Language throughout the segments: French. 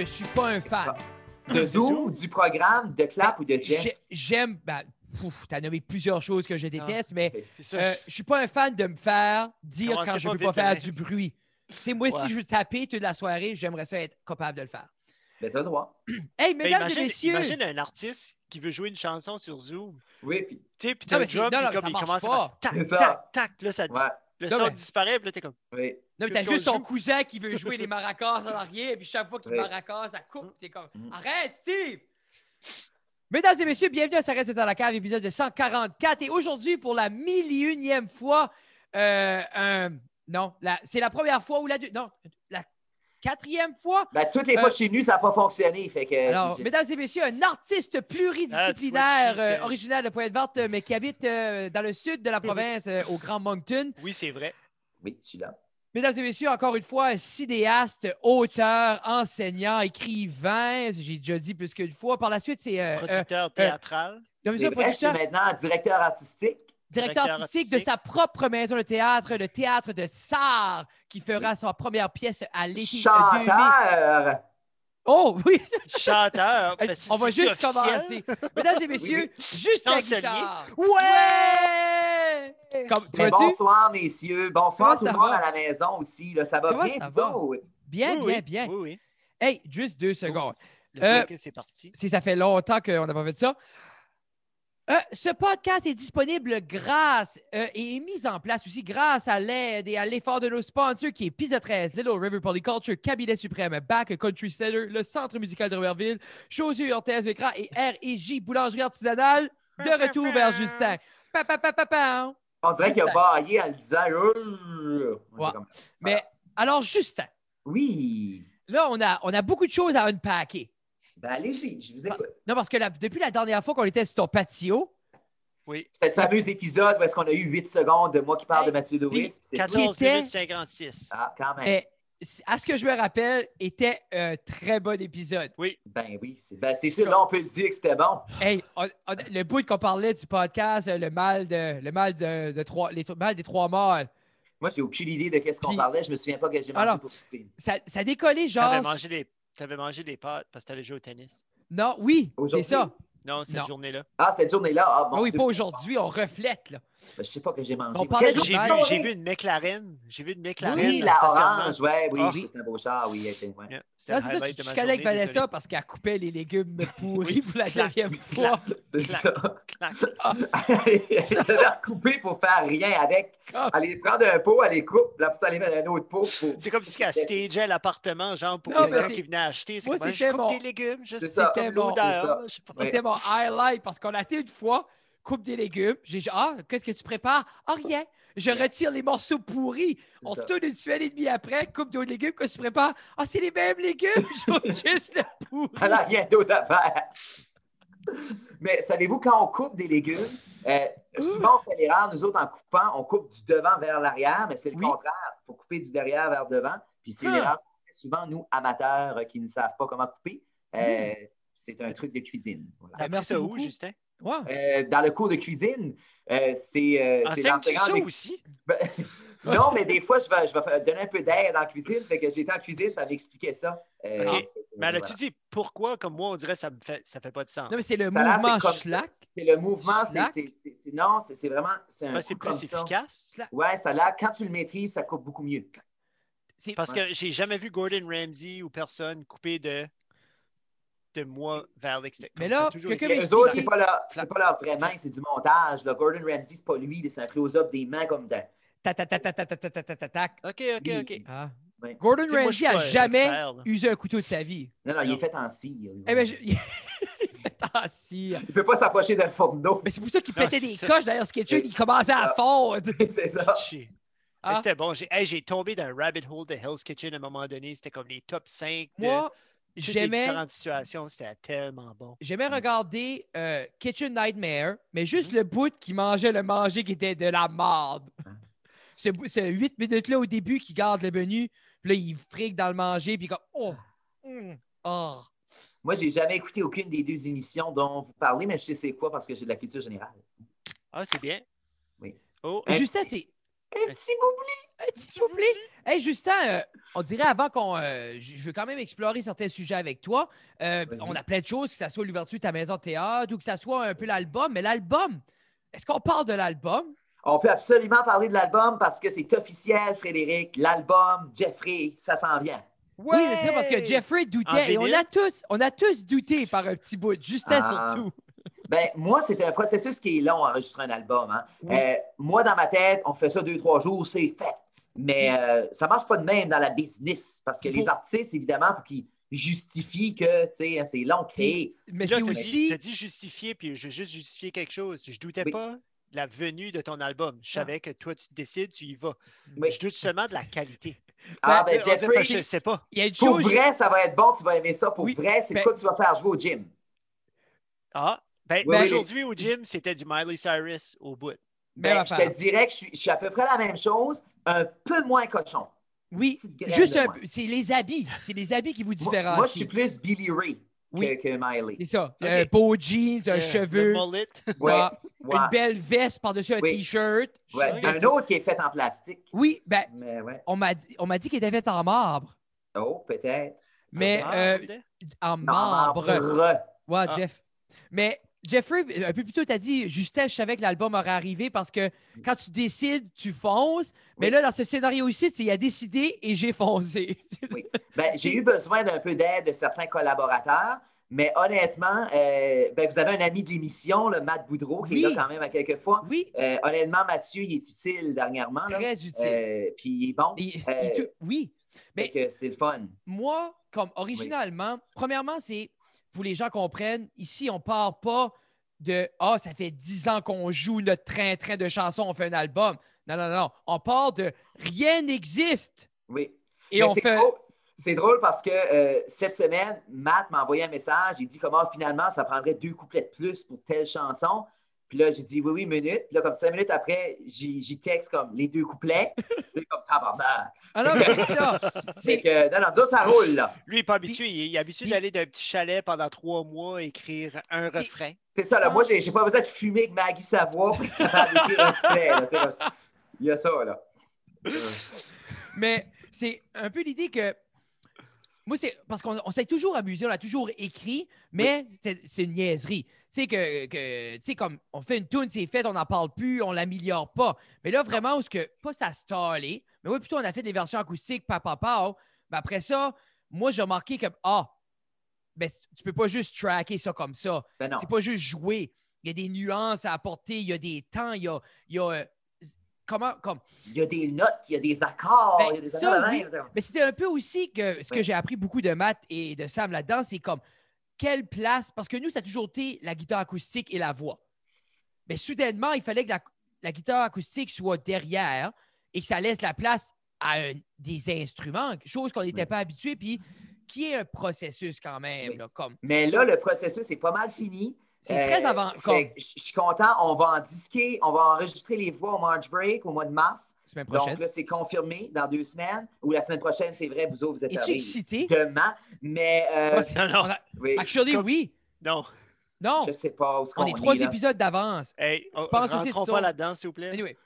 je suis pas un fan. De Zoom, du programme, de Clap ou de Jeff? J'ai- J'aime. Ben, pouf, t'as nommé plusieurs choses que je déteste, mais C'est ça, euh, je suis pas un fan de me faire dire quand je peux vite pas faire du bruit. Tu sais, moi, Ouais. si je veux taper toute la soirée, j'aimerais ça être capable de le faire. Ben, t'as le droit. Hey, Mais mesdames imagine, et messieurs! imagine un artiste qui veut jouer une chanson sur Zoom. Oui, puis Tu sais, puis t'as mais le puis mais comme ça il commence à pas. tac, tac, tac, là, ça Ouais. Le Non, son mais- disparaît, puis là, t'es comme. oui. Non, mais t'as juste joue? cousin qui veut jouer les maracas en arrière, puis chaque fois qu'il Oui. maracas, ça coupe. T'es comme, Mm. arrête, Steve! Mesdames et messieurs, bienvenue à Ça reste dans la cave, épisode de 144. Et aujourd'hui, pour la mille et unième fois, euh, un- non, la- c'est la première fois ou la deux, non, la quatrième fois. Ben, toutes les Euh, fois chez nous, ça n'a pas fonctionné. Fait que, Alors, mesdames et messieurs, un artiste Ah, pluridisciplinaire, c'est- euh, originaire de Pointe-Verte, euh, mais qui habite euh, dans le sud de la province, euh, au Grand Moncton. Oui, c'est vrai. Oui, je suis là. Mesdames et messieurs, encore une fois, un cinéaste, auteur, enseignant, écrivain, j'ai déjà dit plus qu'une fois. Par la suite, c'est euh, euh, Producteur théâtral. comme ça, vrai, je suis producteur, maintenant directeur artistique. Directeur directeur artistique de sa propre maison de théâtre, le théâtre de Sarre, qui fera sa première pièce à l'été 2000. Chanteur. Oh oui, Chanteur. Ben, on va juste commencer. Mesdames et messieurs, juste la guitare. Ouais! Comme, tu Mais vois-tu? bonsoir, messieurs. Bonsoir Comment tout le monde à la maison aussi. Là. Ça va Comment bien, ça va? Bien, Oui, bien, oui. bien. Oui, oui. Hey, juste deux secondes. Le Euh, c'est parti. si ça fait longtemps qu'on n'a pas fait ça. Euh, ce podcast est disponible grâce euh, et est mis en place aussi grâce à l'aide et à l'effort de nos sponsors qui est Pizza 13, Little River Polyculture, Cabinet Suprême, Back Country Center, le Centre musical de Robertville, Chaussures Orthèse Vécra et R&J Boulangerie Artisanale. De retour vers Justin. Pa, pa, pa, pa, pa. On dirait qu'il a baillé en le disant. Euh, Ouais. comme- Mais alors, Justin, Oui. là, on a, on a beaucoup de choses à unpacker. Ben, allez-y, je vous écoute. Non, parce que la- depuis la dernière fois qu'on était sur ton patio, Oui. C'était le fameux épisode où est-ce qu'on a eu 8 secondes de moi qui parle Hey, de Mathieu Lewis. puis puis c'est- 14 était- minutes 56. Ah, quand même. mais à ce que je me rappelle, était un très bon épisode. Ben oui, c'est ben, c'est sûr, là, on peut le dire que c'était bon. Hey, on- on- le bout qu'on parlait du podcast, le mal de le mal de, de trois, les, mal des trois morts, Moi, j'ai aucune idée de qu'est-ce qu'on parlait. Je me souviens pas que j'ai mangé Alors, pour souper. ça, ça décollait genre. T'avais mangé, des... t'avais mangé des pâtes parce que t'allais jouer au tennis? Non, oui, c'est ça. Non, cette journée-là. Ah, cette journée-là? Ah, bon. Ah oui, pas aujourd'hui, on reflète. Là. Ben, je sais pas que j'ai mangé. J'ai vu, j'ai vu une McLaren. J'ai vu une McLaren. Oui, la orange, ouais, oui, Ah. oui, c'est un beau char, oui. était- ouais. Yeah, c'était Là, c'est ça, tu, journée, Vanessa désolé. parce qu'elle coupait les légumes pourris Oui. pour la neuvième clac. fois. C'est ça. Elle s'est recoupée pour faire rien avec. Ah. Aller prendre un pot, elle les coupe, là, pour ça, aller mettre un autre pot. pour- C'est comme si elle stageait l'appartement, genre, pour les gens qui venaient acheter. C'est Moi, comme, je c'était coupe des légumes, ça. ça. je sais. C'était mon highlight parce qu'on a été une fois, coupe des légumes. J'ai dit, ah, qu'est-ce que tu prépares? Ah, rien. Je retire les morceaux pourris. On retourne une semaine et demie après, coupe d'autres légumes. Qu'est-ce que tu prépares? Ah, c'est les mêmes légumes. Je veux juste le pourri. Elle n'a rien d'autre à faire. Mais savez-vous, quand on coupe des légumes, euh, souvent on fait l'erreur, nous autres, en coupant, on coupe du devant vers l'arrière, mais c'est le Oui. contraire. Il faut couper du derrière vers devant. Puis c'est Ah. l'erreur souvent, nous, amateurs euh, qui ne savent pas comment couper. Euh, C'est un truc de cuisine. Voilà. Appris merci beaucoup. Justin? Ouais. Euh, dans le cours de cuisine, euh, c'est euh, l'enseignant ça des- aussi? Ben, non, mais des fois, je vais, je vais donner un peu d'aide en cuisine. Fait que j'étais en cuisine, ça m'expliquait ça. Euh, OK. Mais a-tu voilà. dit pourquoi, comme moi, on dirait que ça me fait, ça fait pas de sens. Non, mais c'est le Ça mouvement ça. schlack. C'est le mouvement, c'est- non, c'est c'est vraiment c'est plus comme ça. efficace? Ouais, ça l'air quand tu le maîtrises, ça coupe beaucoup mieux. Parce que j'ai jamais vu Gordon Ramsay ou personne couper de, de moi vers l'extérieur. Mais là, quelqu'un Les autres, c'est pas, leur, c'est pas leur vrai main, c'est du montage. Là. Gordon Ramsay, c'est pas lui, c'est un close-up des mains comme dans. Tac, tac, tac, tac, tac, tac. OK, OK, OK. Ah. Gordon Ramsay a jamais usé un couteau de sa vie. Non, non, il est fait en cire. Eh ben, je... Il ne peut pas s'approcher d'un fourneau. Mais c'est pour ça qu'il pétait des coches derrière ce ketchup, il commençait à fondre. C'est ça. Ah. C'était bon. J'ai hey, tombé dans un rabbit hole de Hell's Kitchen à un moment donné. C'était comme les top 5 de, j'aimais différentes situations. C'était tellement bon. j'aimais regarder euh, Kitchen Nightmare, mais juste le bout qui mangeait le manger qui était de la marde. Ce, bout- ce 8 minutes-là au début qui garde le menu, puis là, il frique dans le manger, puis comme Oh! oh. Moi, j'ai jamais écouté aucune des deux émissions dont vous parlez, mais je sais c'est quoi parce que j'ai de la culture générale. Ah, c'est bien. Oui. Oh, Justin, c'est. Un petit boubli. Un petit couplet. Hey, Justin, euh, on dirait avant qu'on. euh, je veux quand même explorer certains sujets avec toi. Euh, on a plein de choses, que ce soit l'ouverture de ta maison de théâtre ou que ce soit un peu l'album. Mais l'album, est-ce qu'on parle de l'album? On peut absolument parler de l'album parce que c'est officiel, Frédéric. L'album, Jeffrey, ça s'en vient. Oui, mais c'est ça, parce que Jeffrey doutait. Et on a tous, on a tous douté par un petit bout. Justin Ah. surtout. Ben, moi, c'est un processus qui est long à enregistrer un album. hein. Oui. Euh, moi, dans ma tête, on fait ça deux, trois jours, c'est fait. Mais euh, ça marche pas de même dans la business parce que les artistes, évidemment, il faut qu'ils justifient que tu sais, c'est long créé. Mais t'as aussi. dit, t'as dit justifier, puis je veux juste justifier quelque chose. Je doutais Oui. pas de la venue de ton album. Je savais que toi, tu décides, tu y vas. Oui. Je doute seulement de la qualité. Ah, Ben, ben, Jeffrey, je sais pas. Il y a une pour chose. vrai, ça va être bon, tu vas aimer ça. Pour Oui, vrai, c'est ben- quoi que tu vas faire jouer au gym? Ah, ben, Oui, oui. aujourd'hui au gym, c'était du Miley Cyrus au bout. Ben, je te dirais que je suis, je suis à peu près la même chose, un peu moins cochon. Oui, juste un peu. C'est les habits. C'est les habits qui vous différencient. moi, je suis plus Billy Ray que, Oui. que Miley. C'est ça. Un beau jeans, un Le- cheveu, Le mullet. Ouais, ouais, ouais, une belle veste par-dessus un Oui. t-shirt. Un autre qui est fait en plastique. Oui, ben, Mais ouais. on m'a dit, on m'a dit qu'il était fait en marbre. Oh, peut-être. Mais Ah, euh, c'était? en Non, marbre. marbre. Ouais, Ah. Jeff. Mais Jeffrey, un peu plus tôt, tu as dit, Justin, je savais que l'album aurait arrivé parce que quand tu décides, tu fonces. Mais Oui. là, dans ce scénario ici, c'est il a décidé et j'ai foncé. Oui. Ben, j'ai eu besoin d'un peu d'aide de certains collaborateurs, mais honnêtement, euh, ben, vous avez un ami de l'émission, le Matt Boudreau, qui Oui. est là quand même à quelques fois. oui, Euh, honnêtement, Mathieu, il est utile dernièrement. Là. très utile. Euh, puis il est bon. Oui. Mais c'est le fun. moi, comme originalement, premièrement, c'est pour les gens comprennent, ici, on part pas de Ah, ça fait 10 ans qu'on joue notre train-train de chansons, on fait un album. Non, non, non. On part de rien n'existe. Oui. Et Mais on c'est fait. drôle- C'est drôle parce que euh, cette semaine, Matt m'a envoyé un message. Il dit comment finalement ça prendrait deux couplets de plus pour telle chanson. Puis là, j'ai dit oui, oui, minute. Puis là, comme cinq minutes après, j'y j'y texte comme les deux couplets. Puis comme tabarnak. Ah non, mais c'est ça. C'est- que, non, non, ça roule, là. Lui, il n'est pas habitué. Il est, il est habitué puis- d'aller d'un petit chalet pendant trois mois, écrire un refrain. C'est ça, là. Moi, j'ai j'ai pas besoin de fumer avec Maggie Savoie pour d'écrire un couplet, là, Il y a ça, là. Mais c'est un peu l'idée que. Moi, c'est parce qu'on on s'est toujours amusé, on a toujours écrit, mais c'est- c'est une niaiserie. Tu sais, que, que- tu sais, comme on fait une tune, c'est fait, on n'en parle plus, on l'améliore pas. Mais là, vraiment, où ce que, pas ça stallé, mais oui, plutôt, on a fait des versions acoustiques, papa, papa. Mais après ça, moi, j'ai remarqué que, ah, ben, tu peux pas juste tracker ça comme ça. Ben. C'est pas juste jouer. Il y a des nuances à apporter, il y a des temps, il y a. il y a, euh, comment, comme, Il y a des notes, il y a des accords, Ben, il y a des ça, accords de oui. même. mais c'était un peu aussi que ce que Ouais. j'ai appris beaucoup de Matt et de Sam là-dedans, c'est comme quelle place, parce que nous, ça a toujours été la guitare acoustique et la voix. Mais soudainement, il fallait que la, la guitare acoustique soit derrière et que ça laisse la place à un- des instruments, chose qu'on n'était pas habitué, puis qui est un processus quand même. Là, comme, Mais là, le processus est pas mal fini. C'est très Euh, avant. fait Je suis content. On va en disquer, on va enregistrer les voix au March Break au mois de mars. semaine prochaine. Donc là, c'est confirmé dans deux semaines. Ou la semaine prochaine, c'est vrai, vous autres, vous êtes arrivés excité? demain. Mais euh, Non, non. on a- oui, Actually, Comme- oui. Non. Non. je sais pas où ce On qu'on est trois là. épisodes d'avance. Hey, on, pense aussi de pas là-dedans, s'il vous plaît. Anyway.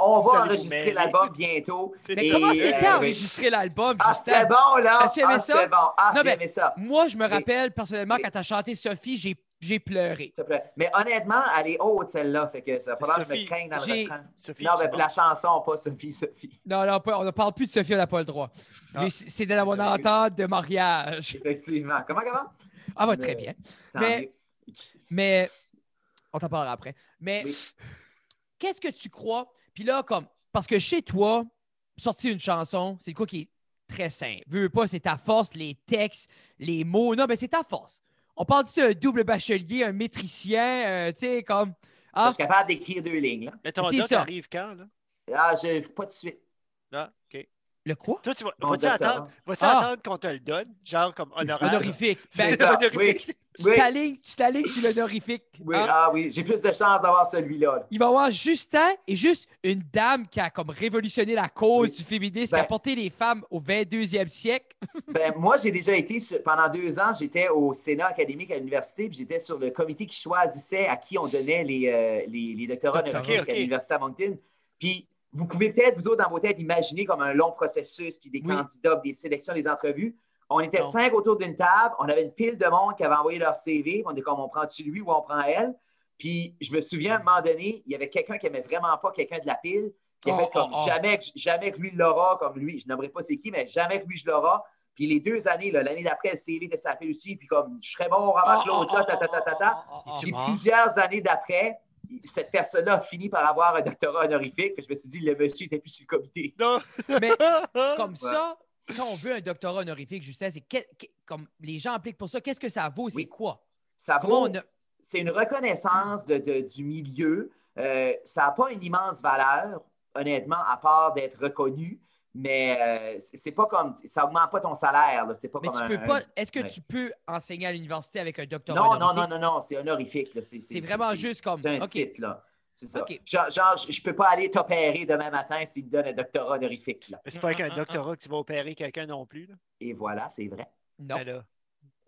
On va enregistrer l'album bientôt. Mais Et, comment euh, c'était oui. enregistrer l'album, Ah, c'était bon, là! As-tu aimé ah, ça? bon. Ah, Non, mais- ça. Moi, je me rappelle personnellement Oui. quand tu as chanté Sophie, j'ai, j'ai pleuré. Mais honnêtement, elle est haute, celle-là. Fait que ça va falloir que je me Sophie, craigne dans le j'ai- refrain. Sophie, Non, mais la chanson, pas Sophie, Sophie. Non, non, pas- on ne parle plus de Sophie, on n'a pas le droit. Ah. C'est dans mon Désolé. entente de mariage. Effectivement. Comment, comment? Ah, va Mais- très bien. Mais-. Mais on t'en parlera après. Mais Oui. qu'est-ce que tu crois? Puis là, comme, parce que chez toi, sortir une chanson, c'est quoi qui est très simple? Veux, veux pas, c'est ta force, les textes, les mots. Non, mais c'est ta force. On parle d'ici un double bachelier, un métricien, euh, tu sais, comme. Je Ah, suis capable d'écrire deux lignes. Là. Mais ton doc ça. arrive quand, là? Ah, je, pas de suite. Ah, OK. Le quoi? Toi, tu vas, vas-tu attendre, vas-tu Ah. attendre qu'on te le donne? Genre comme honorable? Honorifique? C'est Ben, ça. honorifique. tu Oui, t'alignes tu t'alignes sur l'honorifique. oui. hein? Ah oui, j'ai plus de chances d'avoir celui-là. là. Il va y avoir Justin et juste une dame qui a comme révolutionné la cause Oui. du féminisme, qui a Ben- porté les femmes au 22e siècle. Ben, moi, j'ai déjà été, pendant deux ans, j'étais au Sénat académique à l'université, puis j'étais sur le comité qui choisissait à qui on donnait les, euh, les, les doctorats honorifiques Ok, ok. à l'Université à Moncton. Puis vous pouvez peut-être, vous autres, dans vos têtes, imaginer comme un long processus, puis des Oui. candidats, des sélections, des entrevues. On était Non. cinq autour d'une table, on avait une pile de monde qui avait envoyé leur CV, on était comme on prend-tu lui ou on prend elle? Puis je me souviens, à un moment donné, il y avait quelqu'un qui aimait vraiment pas quelqu'un de la pile, qui a Oh, fait comme oh, oh. jamais, que- jamais que lui l'aura, comme lui, je n'aimerais pas c'est qui, mais jamais que lui je l'aura. Puis les deux années, l'année d'après, le CV était la pile aussi, puis comme je serais bon avant que l'autre là, ta, ta, ta, ta, ta. Es-tu Puis plusieurs années d'après, cette personne-là a fini par avoir un doctorat honorifique. Puis je me suis dit, le monsieur n'était plus sur le comité. Non. Mais comme ça, quand on veut un doctorat honorifique, Justin, c'est que- que- comme les gens appliquent pour ça, qu'est-ce que ça vaut? C'est Oui. quoi? Ça vaut, a- c'est une reconnaissance de- de- du milieu. Euh, ça n'a pas une immense valeur, honnêtement, à part d'être reconnu. Mais euh, c'est pas comme. Ça augmente pas ton salaire. là. C'est pas Mais comme tu un- peux pas. Est-ce que ouais. tu peux enseigner à l'université avec un doctorat Non, non, honorifique? non, non, non, c'est honorifique. là. C'est C'est vraiment c'est- juste comme. C'est un titre, là. C'est ça. Genre, genre, je peux pas aller t'opérer demain matin s'il me donne un doctorat honorifique. Là. Mais c'est pas avec un doctorat que tu vas opérer quelqu'un non plus. Là? Et voilà, c'est vrai. Non. Ben là.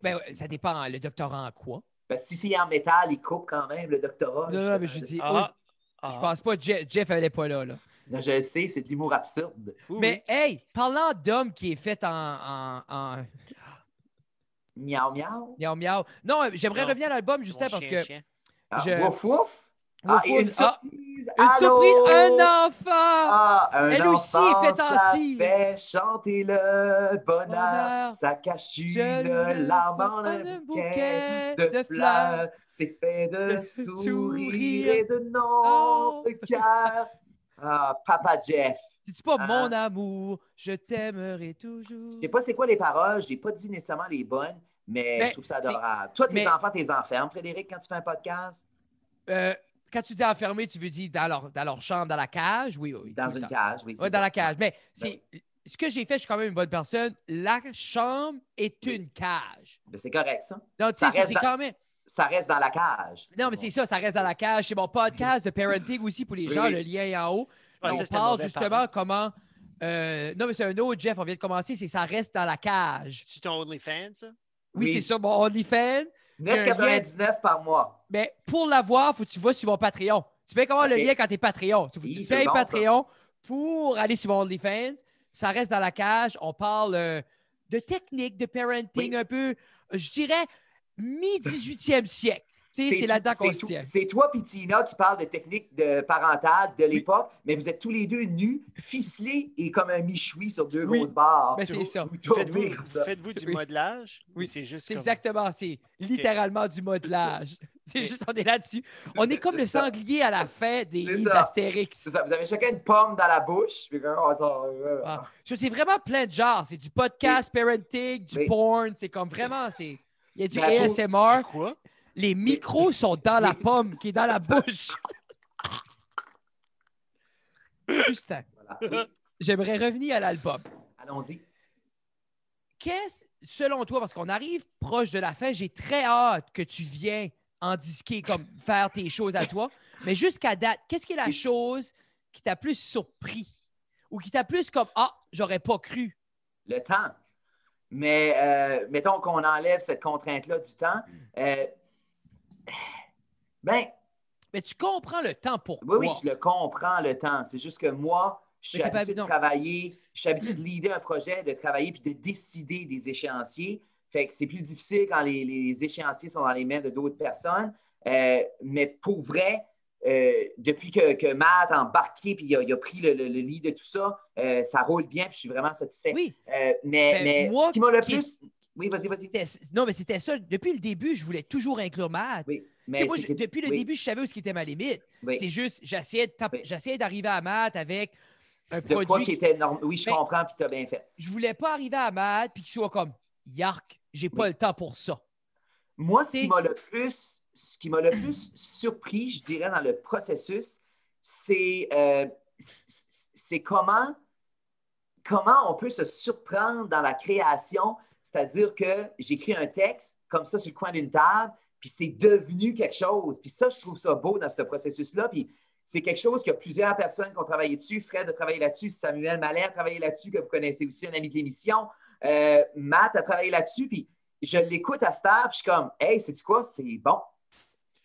Ben, ça dépend. Le doctorat en quoi? Ben, si c'est en métal, il coupe quand même le doctorat. Non, non, mais je dis. Ah, oh, ah. je pense pas que Jeff, Jeff elle pas là. là. Non, je le sais, c'est de l'humour absurde. Mais hey, parlant d'homme qui est fait en, en, en Miaou, miaou. miaou miaou. Non, euh, j'aimerais Non, revenir à l'album. Justin, parce chien, que. chien. Ah, Je- Wouf, wouf. Ah, Wouf, et wouf. une Ah, surprise. une Allô? surprise, un enfant! Ah, un Elle aussi est faite en ça fait chanter le bonheur. Bonheur. Ça cache une le larme en un un bouquet de de fleurs. C'est fait de de sourires sourires. et de nombreux cœurs. Ah, Papa Jeff. C'est-tu pas Ah. mon amour, je t'aimerai toujours. Je sais pas c'est quoi les paroles, j'ai pas dit nécessairement les bonnes, mais, je trouve ça c'est- adorable. Toi, tes mais- enfants, tes enfermes, Frédéric, quand tu fais un podcast? Euh, quand tu dis enfermé, tu veux dire dans leur, dans leur chambre, dans la cage? Oui, oui. oui, Dans une cage, oui. ça. dans la cage. Mais c'est ce que j'ai fait, je suis quand même une bonne personne. La chambre est une cage. Mais C'est correct, ça. Donc, tu Ça sais, reste c'est quand même. Ça reste dans la cage. Non, mais c'est ça, ça reste dans la cage. C'est mon podcast de parenting aussi pour les gens, oui. le lien est en haut. On parle justement comment. euh, non, mais c'est un autre, Jeff, on vient de commencer, c'est ça reste dans la cage. C'est ton OnlyFans, ça? Oui, Oui. c'est ça, mon OnlyFans. 9,99 par mois. Mais pour l'avoir, il faut que tu vas sur mon Patreon. Tu peux avoir le Ok. lien quand tu es Patreon? Il faut que Oui, tu payes bon, ça. Patreon pour aller sur mon OnlyFans. Ça reste dans la cage. On parle euh, de technique, de parenting Oui. un peu, je dirais, mi-18e siècle. C'est là-dedans qu'on c'est se tient. C'est toi et Tina qui parlent de techniques de parentale de l'époque, mais vous êtes tous les deux nus, ficelés et comme un michoui sur deux Oui. grosses barres. Ben, c'est ça. Faites-vous du Oui. modelage? Oui, Ou c'est juste C'est comme- exactement, c'est littéralement du modelage. C'est juste, on est là-dessus. On est comme le ça. sanglier à la fin des livres d'Astérix. C'est ça, vous avez chacun une pomme dans la bouche. puis euh, Ah. C'est vraiment plein de genres. C'est du podcast, parenting, du Oui. porn. C'est comme vraiment, c'est. Il y a du ASMR. Quoi? Les micros sont dans la pomme qui est dans la bouche. Justin, voilà. J'aimerais revenir à l'album. Allons-y. Qu'est-ce, selon toi, parce qu'on arrive proche de la fin, j'ai très hâte que tu viennes en disquer, comme faire tes choses à toi. Mais jusqu'à date, qu'est-ce qui est la chose qui t'a plus surpris ou qui t'a plus comme Ah, j'aurais pas cru? Le temps. Mais euh, mettons qu'on enlève cette contrainte-là du temps. euh, ben, Mais tu comprends le temps pour Oui, oui, je le comprends, le temps. C'est juste que moi, je suis habitué de travailler, je suis habitué de leader un projet, de travailler puis de décider des échéanciers. Fait que c'est plus difficile quand les, les échéanciers sont dans les mains de d'autres personnes. Euh, mais pour vrai, euh, depuis que, que Matt a embarqué puis il a, il a pris le, le, le lead de tout ça, euh, ça roule bien puis je suis vraiment satisfait. Oui, Euh, mais, Ben, mais moi ce qui m'a le plus. Oui, vas-y, vas-y. non, mais c'était ça. Depuis le début, je voulais toujours inclure Matt. Oui, mais moi, je- depuis le oui, début, je savais où ce qui était ma limite. oui. C'est juste, j'essayais d'arriver à Matt avec un De produit. qui qui- était. Oui, je Ben, comprends puis tu as bien fait. Je voulais pas arriver à Matt puis qu'il soit comme Yark, j'ai pas le temps pour ça. Moi, ce qui m'a le plus, ce qui m'a le plus surpris, je dirais, dans le processus, c'est euh, c'est comment, comment on peut se surprendre dans la création. C'est-à-dire que j'écris un texte comme ça sur le coin d'une table, puis c'est devenu quelque chose. Puis ça, je trouve ça beau dans ce processus-là. Puis c'est quelque chose que plusieurs personnes qui ont travaillé dessus. Fred a travaillé là-dessus, Samuel Mallet a travaillé là-dessus, que vous connaissez aussi, un ami de l'émission. Euh, Matt a travaillé là-dessus. Puis je l'écoute à cette heure, puis je suis comme, hey, c'est quoi? C'est bon.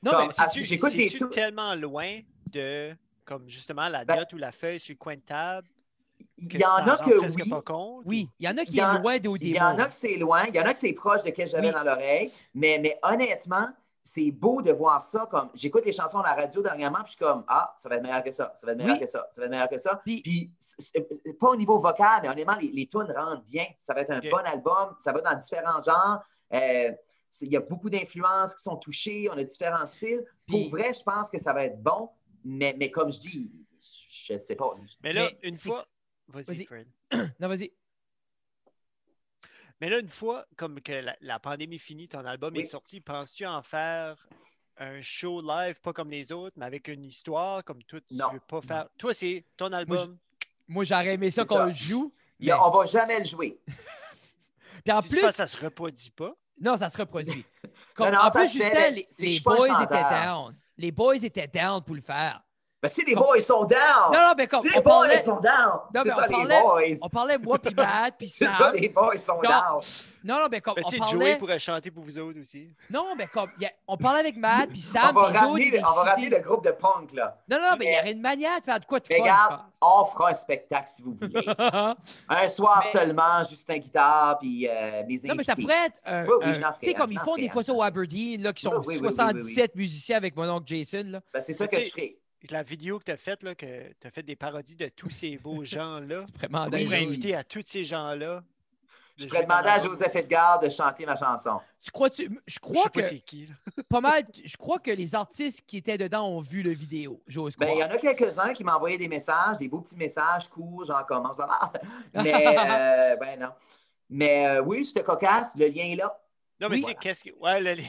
Non, Comme, mais C'est-tu j'écoute des c'est-tu trucs. tellement loin de Comme justement la Ben- note ou la feuille sur le coin de table. Il y en tu a que oui. pas compte, Oui, il y en a qui Il y en- est loin d'au Il y en a que c'est loin, il y en a que c'est proche de ce que j'avais Oui. dans l'oreille, mais, mais honnêtement, c'est beau de voir ça comme j'écoute les chansons à la radio dernièrement, puis je suis comme Ah, ça va être meilleur que ça, ça va être meilleur Oui. que ça, ça va être meilleur que ça. Puis- Puis, c'est- c'est- pas au niveau vocal, mais honnêtement, les, les tunes rentrent bien. Ça va être un bon album, ça va dans différents genres. Euh, il y a beaucoup d'influences qui sont touchées, on a différents styles. Puis- Pour vrai, je pense que ça va être bon, mais, mais comme je dis, je ne sais pas. Mais là, Mais une fois. Vas-y. Fred. Non, vas-y. Mais là, une fois comme que la, la pandémie finie, ton album Oui. est sorti, penses-tu en faire un show live, pas comme les autres, mais avec une histoire, comme toi, tu Non. veux pas faire? Toi, c'est ton album. Moi, j'aurais aimé ça qu'on ça. le joue. Y a- mais- on ne va jamais le jouer. Puis en Si plus, fais, ça se reproduit pas. Non, ça se reproduit. Comme, non, en plus, Justin, les, les boys étaient down. Les boys étaient down pour le faire. Ben, si les boys sont down! Non, non, mais comme si les boys parlait, sont down! Non, C'est mais ça, les parlait- boys! on parlait moi puis Matt puis C'est ça, Sam. les boys sont Non. down! Non, non, mais comme Mais on Joey parlait, pourrait chanter pour vous autres aussi. non, mais comme a- on parlait avec Matt puis On Sam, va, ramener, on va ramener excités. le groupe de punk, là. Non, non, mais il y aurait une manière de faire de quoi de fun. regarde, on fera un spectacle si vous voulez. Un soir Mais- seulement, Justin Guitare, puis euh, mes invités. Non, mais ça pourrait être un. Oui, oui, un- l'en tu sais, comme ils font des fois ça au Aberdeen, là, qui sont Oui, oui, oui, oui, oui, 77 musiciens avec mon oncle Jason. Là. Ben, c'est ça que je ferai. La vidéo que tu as faite, là, que tu as fait des parodies de tous ces beaux gens-là. C'est vraiment Oui, Tu pourrais oui. inviter à tous ces gens-là. Je pourrais demander à Joseph. Edgar de chanter ma chanson. Tu crois-tu. Je Je crois sais que pas c'est qui. là. pas mal. Je crois que les artistes qui étaient dedans ont vu le vidéo. J'ose Ben, il y en a quelques-uns qui m'ont envoyé des messages, des beaux petits messages courts, genre commence de mal. Mais, euh, ben non. Mais euh, oui, c'était cocasse, le lien est là. Non, mais Oui. tu sais, qu'est-ce qui. Ouais, le-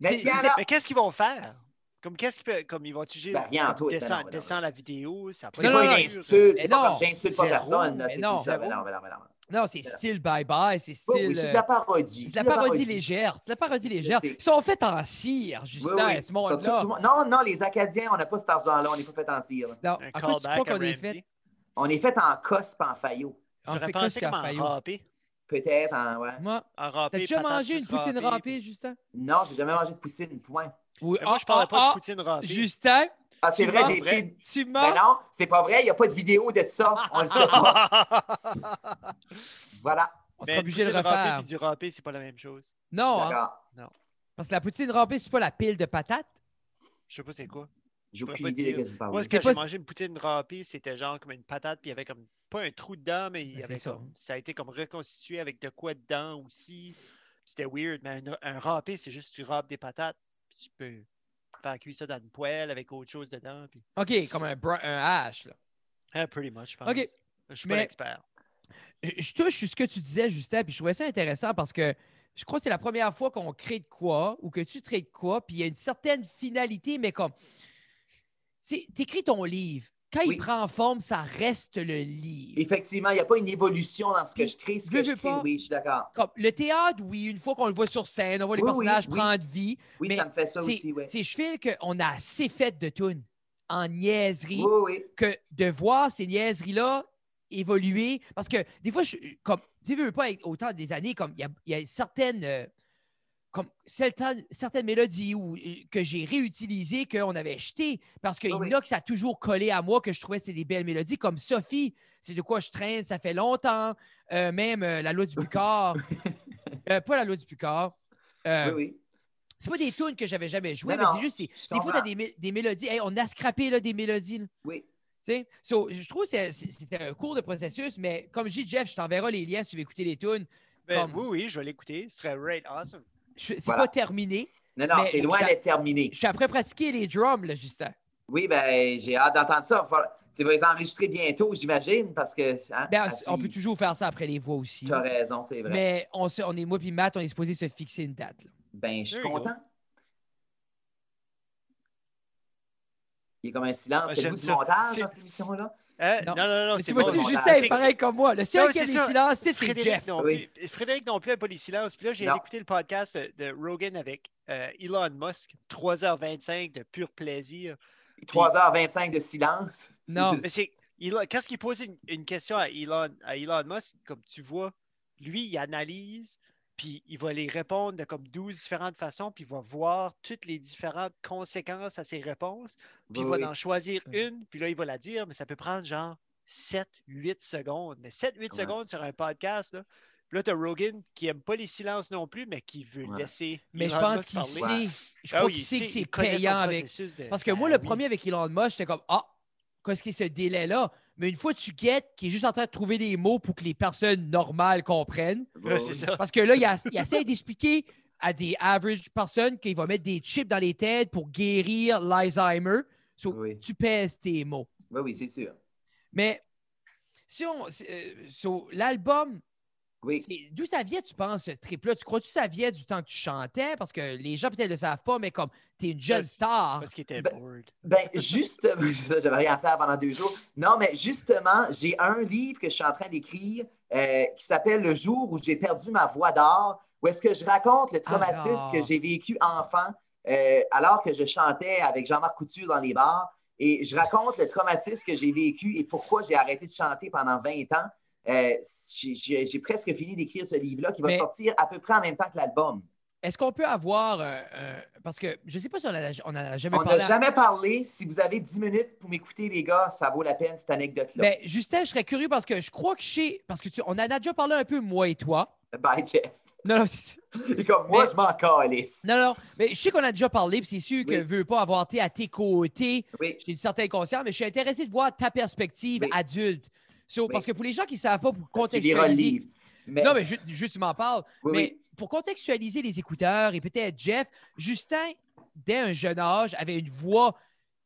Mais Mais qu'est-ce qu'ils vont faire? Comme qu'est-ce qu'ils peuvent- comme ils vont juger Ben, rien, toi, ben descend, non, ben non, descend la vidéo, ça c'est Non, pas non, une non, insulte, c'est pas non, comme j'insulte pas personne. là, mais non, c'est ça, ben non, ben non, ben non. Non, c'est style bye-bye, c'est Oui, style. oui, c'est de euh, la parodie. C'est de la parodie légère. C'est de la parodie légère. Ils sont faits en cire, Oui, Justin, oui. ce monde-là. tout Non, non, les Acadiens, on n'a pas cet argent-là, on n'est pas fait en cire. Non, Un en callback qu'on est fait? On est fait en cosse et en faillot. On fait comme en Faillot? râpé. Peut-être en. Ouais. Moi, En t'as râpé, déjà patate mangé une poutine râpée, râpée, puis- Justin? Non, j'ai jamais mangé de poutine, point. Oui. Mais moi, je parlais pas de poutine râpée. Justin, Ah, c'est Tu vrai, j'ai vrai? pris. tu Ben mens? non, c'est pas vrai, il n'y a pas de vidéo de ça. On le sait pas. Voilà. On sera obligé de le poutine râpée refaire. puis du râpé, c'est pas la même chose. Non, hein, D'accord. parce que la poutine râpée, c'est pas la pile de patates? Je sais pas c'est quoi. J'ai aucune pas idée dire. de ce que vous parlez. Moi, quand j'ai mangé une poutine râpée, c'était genre comme une patate, puis il y avait comme pas un trou dedans, mais il y Ben, avait c'est ça. comme ça a été comme reconstitué avec de quoi dedans aussi. C'était weird, mais un, un râpé, c'est juste tu râpes des patates, puis tu peux faire cuire ça dans une poêle avec autre chose dedans. Puis... OK, comme un, un hash. Là. Ah, pretty much, je pense. Je suis Mais- pas l'expert. Je, je touche sur ce que tu disais, Justin, puis je trouvais ça intéressant parce que je crois que c'est la première fois qu'on crée de quoi ou que tu crées de quoi, puis il y a une certaine finalité, mais comme. Tu écris ton livre. Quand Oui. il prend forme, ça reste le livre. Effectivement, il n'y a pas une évolution dans ce que je crée. Ce que je crée, pas. oui, je suis d'accord. Comme le théâtre, oui, une fois qu'on le voit sur scène, on voit les Oui, personnages oui, prendre vie. Oui, Mais ça me fait ça aussi, oui. je file qu'on a assez fait de tunes en niaiserie Oui, oui, que de voir ces niaiseries-là évoluer. Parce que des fois, je, comme, tu veux pas, autant des années, comme il y a, il y a certaines, euh, comme certaines, certaines mélodies euh, que j'ai réutilisées, qu'on avait jetées, parce qu'il y Ah en oui. a que ça a toujours collé à moi, que je trouvais que c'était des belles mélodies, comme Sophie, c'est de quoi je traîne, ça fait longtemps. Euh, même euh, La loi du Bucard. Euh, pas La loi du Bucard. Euh, oui, oui. C'est pas des tunes que j'avais jamais jouées, mais c'est juste, des fois, tu as comprends. des, des mélodies. Hey, on a scrappé là, des mélodies. là. Oui. Tu sais? So, je trouve que c'était un cours de processus, mais comme je dis, Jeff, je t'enverrai les liens si tu veux écouter les tunes. Ben, comme- Oui, oui, je vais l'écouter. Ce serait right awesome. C'est Voilà. pas terminé. Non, non, c'est loin d'être terminé. Je suis après pratiquer les drums, là, Justin. Oui, ben, j'ai hâte d'entendre ça. Faut- Tu vas les enregistrer bientôt, j'imagine, parce que. hein, Ben, on peut toujours faire ça après les voix aussi. Tu as raison, c'est vrai. Mais on, se- on est, moi puis Matt, on est supposé se fixer une date. là. Ben, je suis go. content. Il y a comme un silence. Ah, C'est le goût du montage dans cette émission-là? Hein? Non. Non, non, non, tu vois-tu, bon, Justin est pareil comme moi. Le seul Non, qui a des ça. silences, c'est Jeff. non Oui. plus. Frédéric non plus n'a pas les silences. Puis là, j'ai écouté le podcast de Rogan avec euh, Elon Musk, 3h25 de pur plaisir. 3h25 de silence? Non. Mais c'est quand il pose une, une question à Elon, à Elon Musk, comme tu vois, lui, il analyse puis il va les répondre de comme 12 différentes façons, puis il va voir toutes les différentes conséquences à ses réponses, puis il va Oui. en choisir une, puis là, il va la dire, mais ça peut prendre genre 7, 8 secondes. Mais 7, 8 Ouais. secondes sur un podcast, là. Puis là, tu as Rogan qui aime pas les silences non plus, mais qui veut Ouais. laisser. Mais je pense qu'il sait, Ouais. je Ah crois qu'il il sait que c'est payant avec. de- Parce que Ben moi, le oui. premier avec Elon Musk, j'étais comme Ah, qu'est-ce qu'il y a ce délai-là? Mais une fois que tu guettes, qui est juste en train de trouver des mots pour que les personnes normales comprennent. Ouais, ça. Parce que là, il, a- il essaie d'expliquer à des average personnes qu'il va mettre des chips dans les têtes pour guérir l'Alzheimer. So, Oui. Tu pèses tes mots. Oui, oui, c'est sûr. Mais si on. euh, so, l'album, Oui. d'où ça vient, tu penses, ce trip-là? Tu crois-tu que ça vient du temps que tu chantais? Parce que les gens peut-être ne le savent pas, mais comme tu es une jeune Parce- star. Parce qu'il était Ben- bored. Ben, justement, c'est ça, j'avais rien à faire pendant deux jours. Non, mais justement, j'ai un livre que je suis en train d'écrire euh, qui s'appelle Le jour où j'ai perdu ma voix d'or, où est-ce que je raconte le traumatisme Ah. que j'ai vécu enfant euh, alors que je chantais avec Jean-Marc Couture dans les bars. Et je raconte le traumatisme que j'ai vécu et pourquoi j'ai arrêté de chanter pendant 20 ans. Euh, j'ai- presque fini d'écrire ce livre-là qui va Mais- sortir à peu près en même temps que l'album. Est-ce qu'on peut avoir. euh, euh, parce que je ne sais pas si on en a, on jamais On n'a parlé. à- jamais parlé. Si vous avez 10 minutes pour m'écouter, les gars, ça vaut la peine, cette anecdote-là. Mais Justin, je serais curieux parce que je crois que chez. Parce que tu, on en a déjà parlé un peu, moi et toi. Bye, Jeff. Non, non, c'est- comme moi, Mais- je m'en calisse. non, non. Mais je sais qu'on a déjà parlé, puis c'est sûr que je veux pas avoir été à tes côtés. Oui, J'ai une certaine conscience, mais je suis intéressé de voir ta perspective Oui. adulte. So, Oui. Parce que pour les gens qui ne savent pas, pour tu contextualiser. livre. Mais, Non, mais juste, juste tu m'en parles. oui, mais oui. pour contextualiser les écouteurs et peut-être Jeff, Justin, dès un jeune âge, avait une voix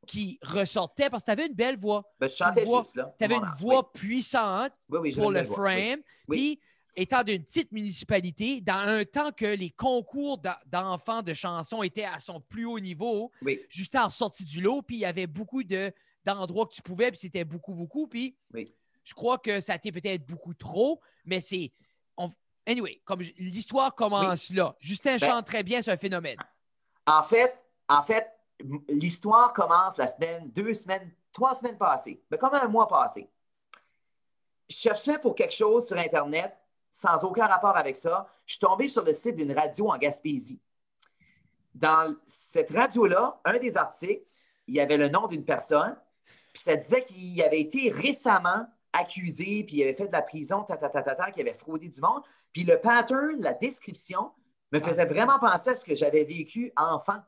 qui ressortait parce que tu avais une belle voix. Ben, je chantais voix- juste, là. Tu avais une voix puissante pour le frame. Oui. Puis, étant d'une petite municipalité, dans un temps que les concours d'en- d'enfants de chansons étaient à son plus haut niveau, Oui. Justin a sorti du lot, puis il y avait beaucoup de- d'endroits que tu pouvais, puis c'était beaucoup, beaucoup. Puis, Oui. Je crois que ça a été peut-être beaucoup trop, mais c'est. on- Anyway, comme je- l'histoire commence là. Justin Ben- chante très bien, c'est un phénomène. En fait, en fait, l'histoire commence la semaine, deux semaines, trois semaines passées. Mais comme un mois passé. Je cherchais pour quelque chose sur Internet sans aucun rapport avec ça. Je suis tombé sur le site d'une radio en Gaspésie. Dans cette radio-là, un des articles, il y avait le nom d'une personne, puis ça disait qu'il avait été récemment accusé, puis il avait fait de la prison, ta, ta, ta, ta, ta, qu'il avait fraudé du monde. Puis le pattern, la description, me faisait vraiment penser à ce que j'avais vécu enfant.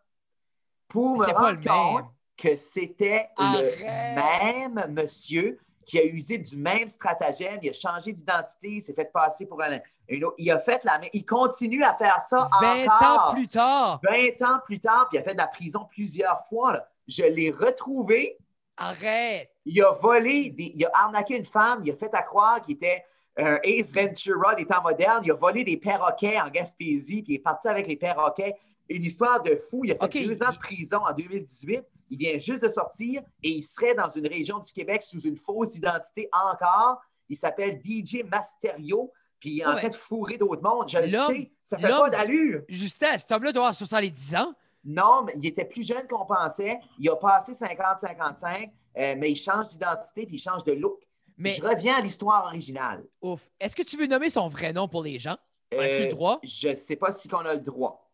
Pour me rendre le compte que c'était le même monsieur qui a usé du même stratagème, il a changé d'identité, il s'est fait passer pour un, un autre. Il a fait la même. Il continue à faire ça 20 encore. ans plus tard. 20 ans plus tard, puis il a fait de la prison plusieurs fois. là. Je l'ai retrouvé. Arrête. Il a volé, des- il a arnaqué une femme, il a fait à croire qu'il était un Ace Ventura des temps modernes. Il a volé des perroquets en Gaspésie, puis il est parti avec les perroquets. Une histoire de fou. Il a fait deux ans de prison en 2018. Il vient juste de sortir et il serait dans une région du Québec sous une fausse identité encore. Il s'appelle DJ Masterio, puis il est en Ouais. train de fourrer d'autres mondes. Je le sais, ça fait pas d'allure. Justin, cet homme-là doit avoir 70 ans. Non, mais il était plus jeune qu'on pensait. Il a passé 50-55, euh, mais il change d'identité puis il change de look. Mais Je reviens à l'histoire originale. ouf. Est-ce que tu veux nommer son vrai nom pour les gens? As-tu Euh, le droit? Je ne sais pas si on a le droit.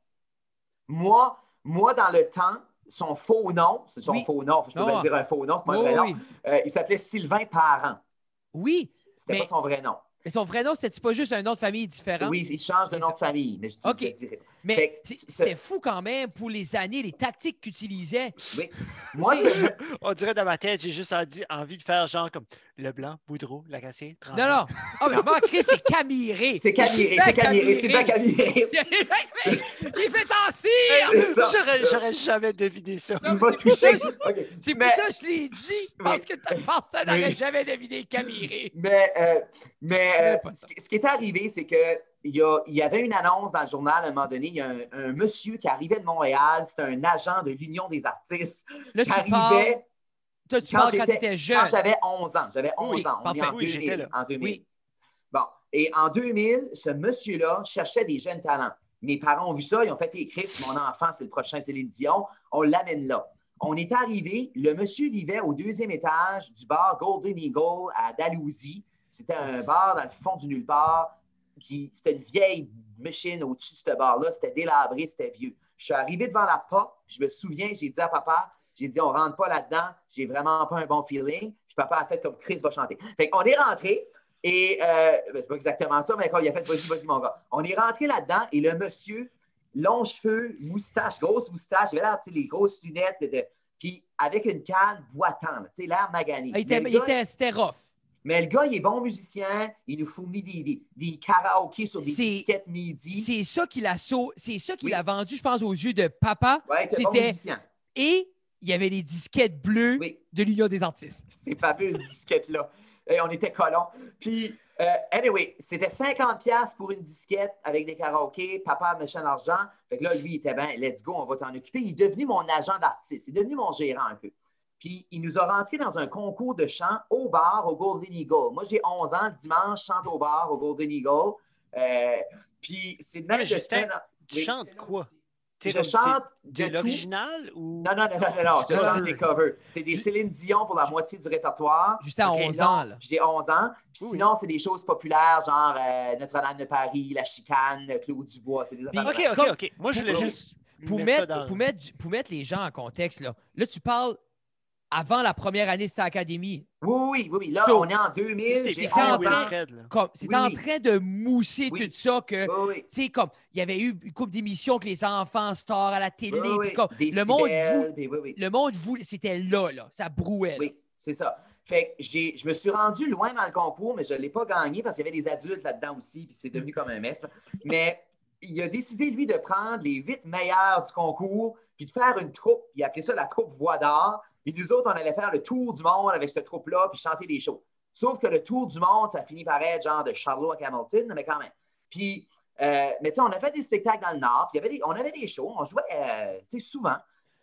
Moi, moi, dans le temps, son faux nom, c'est son Oui. faux nom, je peux Ah. bien dire un faux nom, c'est pas un Oui, vrai nom. Euh, il s'appelait Sylvain Parent. Oui, C'était Mais- pas son vrai nom. mais son vrai nom, c'était pas juste un nom de famille différent? Oui, il change de nom de famille, mais je. Mais c'était fou quand même pour les années, les tactiques qu'il utilisait. Oui. Moi, c'est- On dirait dans ma tête, j'ai juste envie, envie de faire genre comme Leblanc, Boudreau, Lagacé, Non, non. Ah, mais m'en crie, c'est Camiré. c'est Camiré, c'est Camiré, c'est bien Camiré. Il est fait en cire! J'aurais, j'aurais jamais deviné ça. Non, Il m'a touché. C'est pour ça que je l'ai dit, parce que personne n'aurait jamais deviné Camiré. Mais, euh, mais euh, pas ce qui est arrivé, c'est que il y, a- il y avait une annonce dans le journal à un moment donné. Il y a un, un monsieur qui arrivait de Montréal. C'était un agent de l'Union des artistes Là, qui tu parles, arrivait toi, tu quand parles quand tu j'étais- étais quand jeune. j'avais 11 ans. J'avais 11 Oui, ans. On est en Oui, j'étais 2000. là. En 2000. Oui. Bon. Et en 2000, ce monsieur-là cherchait des jeunes talents. Mes parents ont vu ça. Ils ont fait écrire mon enfant, c'est le prochain Céline Dion. On l'amène là. On est arrivé. Le monsieur vivait au deuxième étage du bar Golden Eagle à Dalhousie. C'était un bar dans le fond du nulle part. Puis c'était une vieille machine au-dessus de ce bar-là. C'était délabré, c'était vieux. Je suis arrivé devant la porte, je me souviens, j'ai dit à papa, j'ai dit, on rentre pas là-dedans, j'ai vraiment pas un bon feeling. Puis papa a fait comme Chris va chanter. Fait qu'on est rentré, et euh, ben, c'est pas exactement ça, mais quand il a fait vas-y, vas-y, mon gars. On est rentré là-dedans, et le monsieur, longs cheveux, moustache, grosse moustache, il avait l'air, tu sais, les grosses lunettes, de- puis avec une canne boitant, tu sais, l'air magané. Ah, il était, il était- c'était rough. Mais le gars, il est bon musicien, il nous fournit des, des, des karaokés sur des disquettes midi. C'est ça qu'il a, sau- c'est ça qu'il Oui. a vendu, je pense, aux yeux de papa. Ouais, il était bon C'était- musicien. Et il y avait les disquettes bleues Oui. de l'Union des artistes. ces fameuses disquettes-là. Et on était colons. Puis, euh, anyway, c'était 50$ piastres pour une disquette avec des karaokés. Papa cherche l'argent. Fait que là, lui, il était bien, let's go, on va t'en occuper. Il est devenu mon agent d'artiste. Il est devenu mon gérant un peu. Puis, il nous a rentrés dans un concours de chant au bar au Golden Eagle. Moi, j'ai 11 ans. Le dimanche, je chante au bar au Golden Eagle. Euh, puis, c'est Mais de Justin, Tu chantes quoi? Je chante de l'original ou. Non, non, non, non, non, non. Je Cover. chante des covers. C'est des Céline Dion pour la moitié du répertoire. Juste à Sinon, 11 ans, là. J'ai 11 ans. Puis Oui, sinon, c'est des choses populaires, genre euh, Notre-Dame de Paris, La Chicane, Claude Dubois. C'est des Ok, ok, ok. Moi, je voulais juste. Pour, mettre, pour mettre les gens en contexte, là, là tu parles avant la première année de cette académie. Oui, oui, oui, oui. Là, Donc, on est en 2000. C'était J'ai quand 11 Will ans. Fred, là. Comme, c'est Oui, en oui. train de mousser Oui. tout ça que, Oui, sais, comme, il y avait eu une couple d'émissions que les enfants stars à la télé, Oui, oui. puis comme, Des le monde, Cybèles, vou- puis oui, oui. le monde voulait, c'était là, là, ça brouait. là. Oui, c'est ça. Fait que j'ai, je me suis rendu loin dans le concours, mais je ne l'ai pas gagné parce qu'il y avait des adultes là-dedans aussi, puis c'est devenu comme un mess. là. Mais il a décidé, lui, de prendre les huit meilleurs du concours, puis de faire une troupe. Il appelait ça la troupe Voix d'Or. Puis nous autres, on allait faire le tour du monde avec cette troupe-là, puis chanter des shows. Sauf que le tour du monde, ça finit par être genre de Charlotte à Hamilton, mais quand même. Puis, euh, mais tu sais, on a fait des spectacles dans le Nord, puis il y avait des- on avait des shows, on jouait, euh, tu sais, souvent.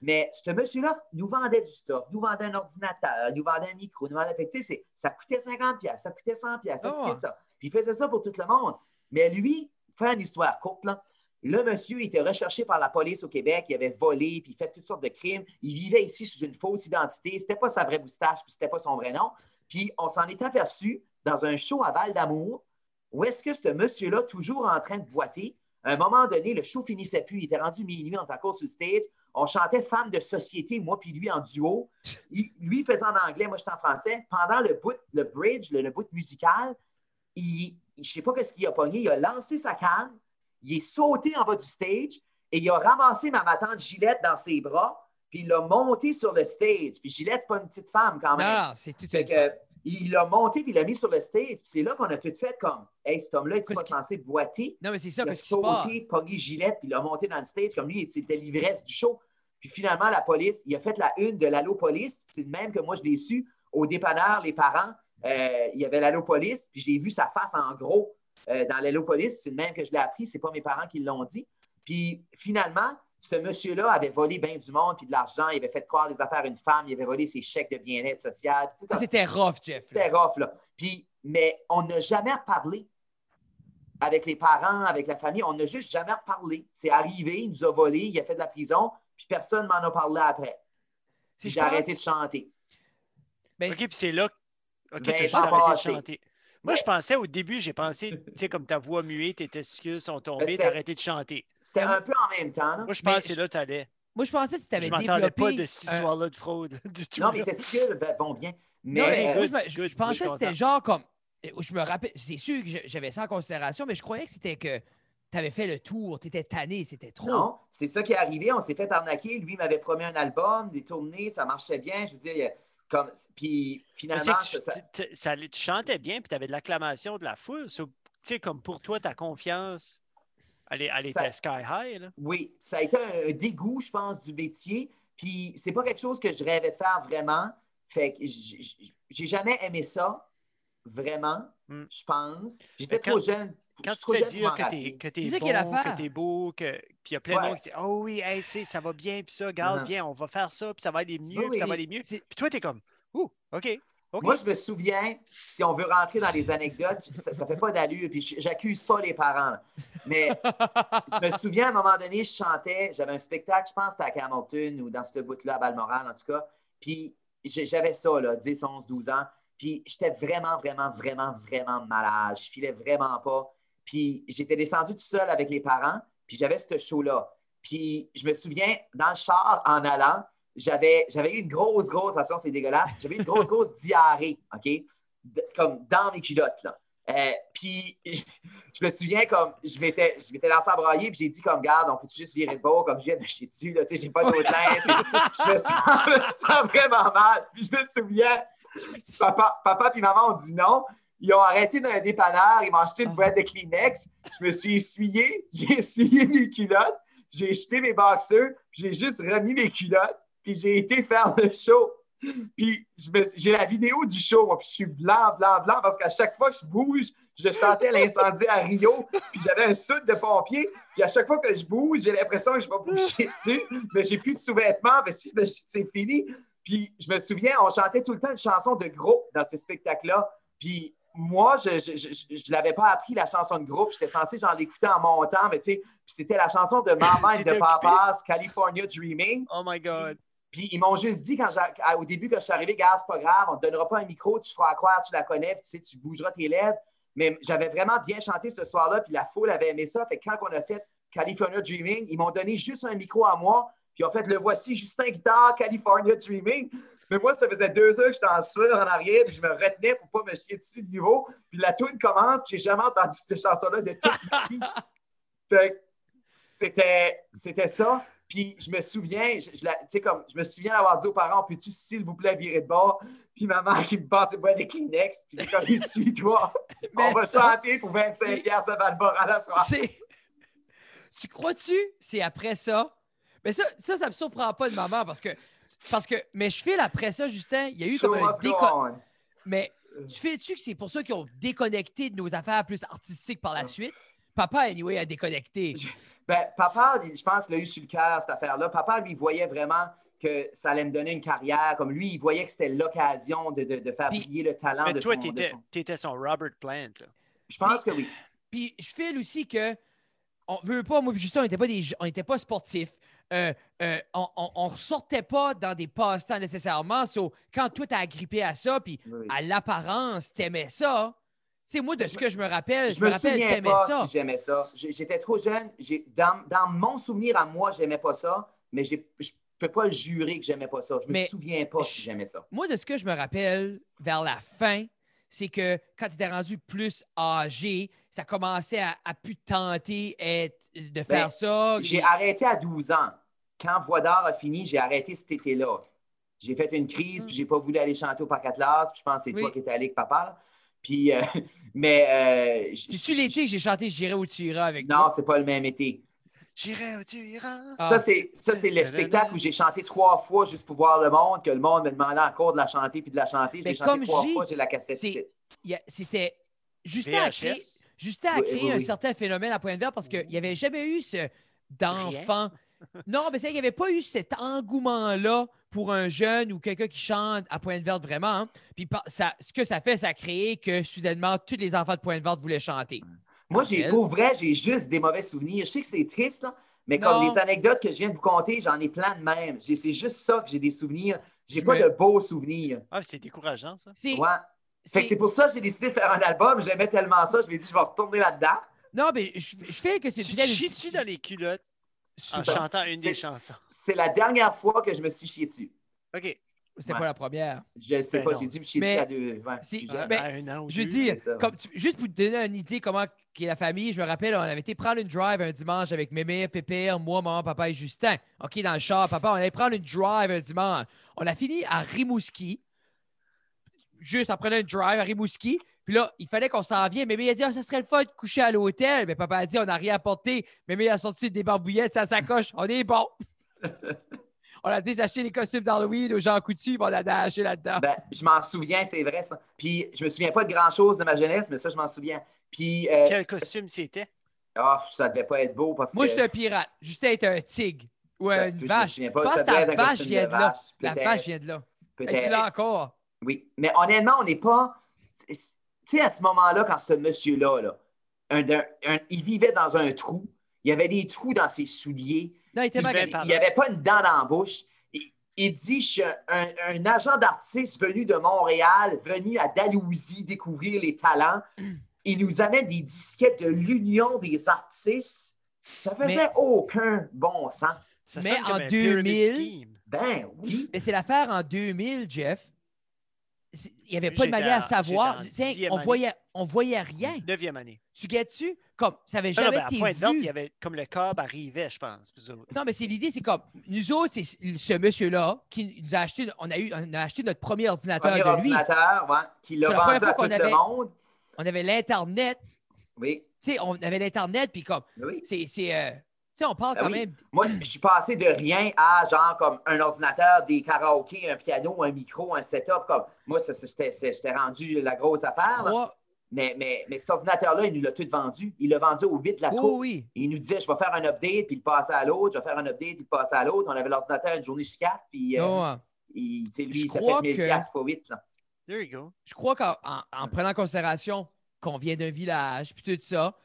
Mais ce monsieur-là nous vendait du stock, nous vendait un ordinateur, nous vendait un micro, nous vendait. Tu sais, ça coûtait 50$, piastres, ça coûtait 100$, piastres, ça Ah coûtait ouais. ça. Puis il faisait ça pour tout le monde. Mais lui, faire une histoire courte, là, le monsieur était recherché par la police au Québec, il avait volé, puis fait toutes sortes de crimes. Il vivait ici sous une fausse identité. C'était pas sa vraie moustache, puis c'était pas son vrai nom. Puis on s'en est aperçu dans un show à Val d'Amour, où est-ce que ce monsieur-là, toujours en train de boiter, à un moment donné, le show finissait plus, il était rendu minuit, on était encore sur le stage, on chantait Femme de société, moi puis lui en duo. Lui faisait en anglais, moi j'étais en français. Pendant le bout, le bridge, le, le bout musical, je sais pas ce qu'il a pogné, il a lancé sa canne, il est sauté en bas du stage et il a ramassé ma, tante Gillette dans ses bras, puis il l'a monté sur le stage. Puis Gillette, c'est pas une petite femme quand même. Non, c'est tout Fait que, il l'a monté puis il l'a mis sur le stage. Puis c'est là qu'on a tout fait comme Hey, cet homme-là, il n'est pas censé boiter? Non, mais c'est ça, Il a sauté, pogné Gillette, puis il l'a monté dans le stage. Comme lui, c'était l'ivresse du show. Puis finalement, la police, il a fait la une de l'Allo Police. C'est le même que moi, je l'ai su. Au dépanneur, les parents, euh, il y avait l'Allo Police, puis j'ai vu sa face en gros euh, dans. Puis c'est le même que je l'ai appris. C'est pas mes parents qui l'ont dit. Puis finalement, ce monsieur-là avait volé bien du monde, puis de l'argent. Il avait fait croire des affaires à une femme. Il avait volé ses chèques de bien-être social. C'était rough, Jeff. c'était rough, là. Puis, mais on n'a jamais reparlé avec les parents, avec la famille. On n'a juste jamais reparlé. C'est arrivé, il nous a volé, il a fait de la prison, puis personne m'en a parlé après. Si j'ai pense- arrêté de chanter. Ben, OK, puis c'est là. que- OK, Ben, pas arrêté de chanter. Moi, je pensais au début, j'ai pensé, tu sais, comme ta voix muée, tes testicules sont tombés, c'était- t'as arrêté de chanter. C'était un peu en même temps. là. Moi, je je- là t'allais. Moi, je pensais que tu avais Je m'attendais développé. pas de cette histoire-là de fraude du tout. Non, mes testicules ben, vont bien. Mais, Non, mais euh, moi, je, je- good, je pensais je que c'était genre comme. Je me rappelle, c'est sûr que je- j'avais ça en considération, mais je croyais que c'était que tu avais fait le tour, tu étais tanné, c'était trop. non, c'est ça qui est arrivé. On s'est fait arnaquer. Lui m'avait promis un album, des tournées, ça marchait bien. Je veux dire, il y a- comme, puis finalement, ça- tu, ça tu chantais bien, puis tu avais de l'acclamation de la foule. So, tu sais, comme pour toi, ta confiance, elle, elle Ça- était sky high. Là. Oui, ça a été un, un dégoût, je pense, du métier. Puis c'est pas quelque chose que je rêvais de faire vraiment. Fait que j'ai jamais aimé ça, vraiment, Hmm. je pense. J'étais trop jeune. Quand tu te fais dire que t'es que t'es bon, que t'es beau, que... puis il y a plein de monde qui disent Oh oui, hey, ça va bien, puis ça, regarde, Uh-huh. viens, on va faire ça, puis ça va aller mieux, Oui, puis ça va aller mieux. Puis toi, t'es comme Ouh, OK. Moi, je me souviens, si on veut rentrer dans les anecdotes, ça, ça fait pas d'allure, puis j'accuse pas les parents. Mais je me souviens, à un moment donné, je chantais, j'avais un spectacle, je pense que c'était à Hamilton ou dans ce bout-là, à Balmoral, en tout cas. Puis j'avais ça, là, 10, 11, 12 ans. Puis j'étais vraiment, vraiment, vraiment, vraiment malade. Je filais vraiment pas. Puis j'étais descendu tout seul avec les parents, puis j'avais ce show-là. Puis je me souviens, dans le char, en allant, j'avais, eu une grosse, grosse, attention, c'est dégueulasse, j'avais eu une grosse, grosse diarrhée, OK? Comme dans mes culottes, là. Euh, puis je, me souviens comme je m'étais je m'étais lancé à brailler puis j'ai dit comme garde on peut juste virer de bord comme je viens de chier dessus là tu sais j'ai pas d'autre linge je me sens vraiment mal puis je me souviens papa papa puis maman ont dit non ils ont arrêté dans un dépanneur ils m'ont acheté une boîte de Kleenex. Je me suis essuyé j'ai essuyé mes culottes j'ai jeté mes boxers puis j'ai juste remis mes culottes puis j'ai été faire le show. Puis j'ai la vidéo du show, moi, puis je suis blanc, blanc, blanc, parce qu'à chaque fois que je bouge, je chantais l'incendie à Rio, puis j'avais un soute de pompier, puis à chaque fois que je bouge, j'ai l'impression que je vais bouger dessus, mais j'ai plus de sous-vêtements, mais si, c'est fini. Puis je me souviens, on chantait tout le temps une chanson de groupe dans ces spectacles-là, puis moi, je je, je, je- je l'avais pas appris, la chanson de groupe. J'étais censé, j'en l'écouter en montant, mais tu sais, c'était la chanson de Mama et de Papa's California Dreaming. Oh my God. Puis ils m'ont juste dit quand au début, quand je suis arrivé, garde, c'est pas grave, on te donnera pas un micro, tu feras croire, tu la connais, puis tu sais, tu bougeras tes lèvres. Mais j'avais vraiment bien chanté ce soir-là, puis la foule avait aimé ça. Fait que quand on a fait California Dreaming, ils m'ont donné juste un micro à moi, puis ils ont fait le voici, Justin Guitare, California Dreaming. Mais moi, ça faisait deux heures que j'étais en sueur en arrière, puis je me retenais pour pas me chier dessus de nouveau. Puis la tune commence, puis j'ai jamais entendu cette chanson-là de toute ma vie. Fait que c'était, c'était ça. Puis je me souviens, je, je la- tu sais, comme, je me souviens d'avoir dit aux parents, peux-tu, s'il vous plaît, virer de bord? Puis maman qui me passe boire des Kleenex, puis comme, suis-toi, on va ça- chanter pour 25 piastres à Valbora à la soirée. Tu crois-tu, c'est après ça? Mais ça, ça, ça me surprend pas de maman parce que, parce que, mais je file après ça, Justin, il y a eu Show comme un must go déco... on. Mais tu fais-tu que c'est pour ça qu'ils ont déconnecté de nos affaires plus artistiques par la Ah. suite? Papa, anyway, a déconnecté. Ben, papa, je pense qu'il a eu sur le cœur cette affaire-là. Papa, lui, voyait vraiment que ça allait me donner une carrière. Comme lui, il voyait que c'était l'occasion de, de- de faire Puis- briller le talent Mais de toi, son, de t'étais son- t'étais son Robert Plant. là. Je pense que oui. Puis je file aussi que on veut pas, moi et Justin, on n'était pas des on était pas sportifs. Euh, euh, on, on ressortait pas dans des passe-temps nécessairement. So, quand toi t'as agrippé à ça, puis Oui, à l'apparence, t'aimais ça. C'est moi de ce que je me rappelle, je, Je me rappelle, souviens t'aimais pas ça. si j'aimais ça. J'étais trop jeune. Dans, dans mon souvenir à moi, j'aimais pas ça, mais je peux pas jurer que j'aimais pas ça. Je me Mais souviens pas si j'aimais ça. Moi, de ce que je me rappelle vers la fin, c'est que quand tu étais rendu plus âgé, ça commençait à, à plus te tenter de faire Ben, ça. J'ai arrêté à 12 ans. Quand Voix d'or a fini, j'ai arrêté cet été-là. J'ai fait une crise, puis j'ai pas voulu aller chanter au Parc Atlas, puis je pense que c'est Mm. Oui. toi qui étais allé avec papa. là. Puis, euh, mais. euh, C'est-tu l'été que j'ai chanté J'irai où tu iras avec Non, c'est pas le même été. J'irai où tu iras. Ah. Ça, c'est ça, c'est le spectacle où j'ai chanté trois fois juste pour voir le monde, que le monde me demandait encore de la chanter puis de la chanter. L'ai chanté comme trois j'ai- fois, j'ai la cassette C'était. Justin a créé, VHS. Justin a Oui, créé oui, un certain phénomène à Pointe-Verte parce qu'il n'y avait jamais eu ce d'enfant. Non, mais c'est qu'il n'y avait pas eu cet engouement-là pour un jeune ou quelqu'un qui chante à Pointe-Verte vraiment. hein. Puis ça, ce que ça fait, ça a créé que soudainement, tous les enfants de Pointe-Verte voulaient chanter. Moi, j'ai, pour vrai, j'ai juste des mauvais souvenirs. Je sais que c'est triste, là, mais comme les anecdotes que je viens de vous conter, j'en ai plein de même. J'ai- C'est juste ça que j'ai des souvenirs. J'ai Je pas me- de beaux souvenirs. Ah, c'est décourageant, ça. C'est, Ouais. Fait que c'est pour ça que j'ai décidé de faire un album. J'aimais tellement ça. Je me dit, je vais retourner là-dedans. Non, mais je, je fais que c'est Tu chies-tu dans les culottes en chantant une des chansons? C'est la dernière fois que je me suis chié dessus. OK. C'était Ouais. pas la première. Je ne sais Ben pas, j'ai Mais- dessus à deux. ouais, Si- plus Ah, ben, à un an ou Je deux. dis, c'est ça. comme tu- juste pour te donner une idée comment est la famille, je me rappelle, on avait été prendre une drive un dimanche avec Mémé, Pépère, moi, maman, papa et Justin. OK, dans le char, papa, on allait prendre une drive un dimanche. On a fini à Rimouski. Juste en prenant une drive à Rimouski. Puis là, il fallait qu'on s'en vienne. Mémé a dit, Ah, ça serait le fun de coucher à l'hôtel. Mais papa a dit, on n'a rien apporté. Mémé a sorti des barbouillettes, sa sacoche. On est bon. on a dit acheter les costumes d'Halloween aux Jean Coutu, on a acheté là-dedans. Ben, je m'en souviens, c'est vrai ça. Puis je me souviens pas de grand-chose de ma jeunesse, mais ça, je m'en souviens. Puis, euh, Quel costume c'était? ah, ça devait pas être beau parce Moi, que... je suis un pirate. Justin est un tigre. Ou peut, une je me vache. souviens Je pas. pense Ça ta être un vache costume vient de là. vache, La peut-être. vache vient de là. Tu Peut-être. l'as encore? Oui. Mais honnêtement, on n'est pas. Tu sais, à ce moment-là, quand ce monsieur-là, là, un- un- un- il vivait dans un trou. Il y avait des trous dans ses souliers. Non, il était n'y avait pas une dent dans la bouche. Il, il dit Je suis un, un- agent d'artiste venu de Montréal, venu à Dalhousie découvrir les talents. il nous amène des disquettes de l'Union des artistes. Ça faisait Mais- aucun bon sens. Ça Mais en un pyramid 2000, scheme. Ben oui. Mais c'est l'affaire en 2000, Jeff. Il n'y avait pas de manière à savoir. Tiens, on année. voyait, on voyait rien. Neuvième année. Tu guettes-tu? Comme, ça n'avait Non, non, jamais ben, à été Pointe-Noire, il vu. y avait comme le câble arrivait, je pense. Non, mais c'est l'idée, c'est comme, nous autres, c'est ce monsieur-là qui nous a acheté, on a, eu, on a acheté notre premier ordinateur Premier de lui. ordinateur, ouais, qui l'a vendu à fois tout qu'on le avait- monde. On avait l'Internet. Oui, Tu sais, on avait l'Internet, puis comme, oui. c'est. c'est, euh, tu sais, on parle Ah quand oui. même. Moi, je suis passé de rien à genre comme un ordinateur, des karaokés, un piano, un micro, un setup. Comme moi, j'étais rendu la grosse affaire. Trois- Mais, mais, mais cet ordinateur-là, il nous l'a tout vendu. Il l'a vendu au 8 de la Oui, troupe. oui. Il nous disait, je vais faire un update, puis il passait à l'autre. Je vais faire un update, puis il passait à l'autre. On avait l'ordinateur une journée sur quatre, puis euh, Non, hein. il, tu sais, lui, crois fait 1000 que- fois 8. Là. There you go. je crois qu'en en, en prenant en considération qu'on vient d'un village, puis tout ça,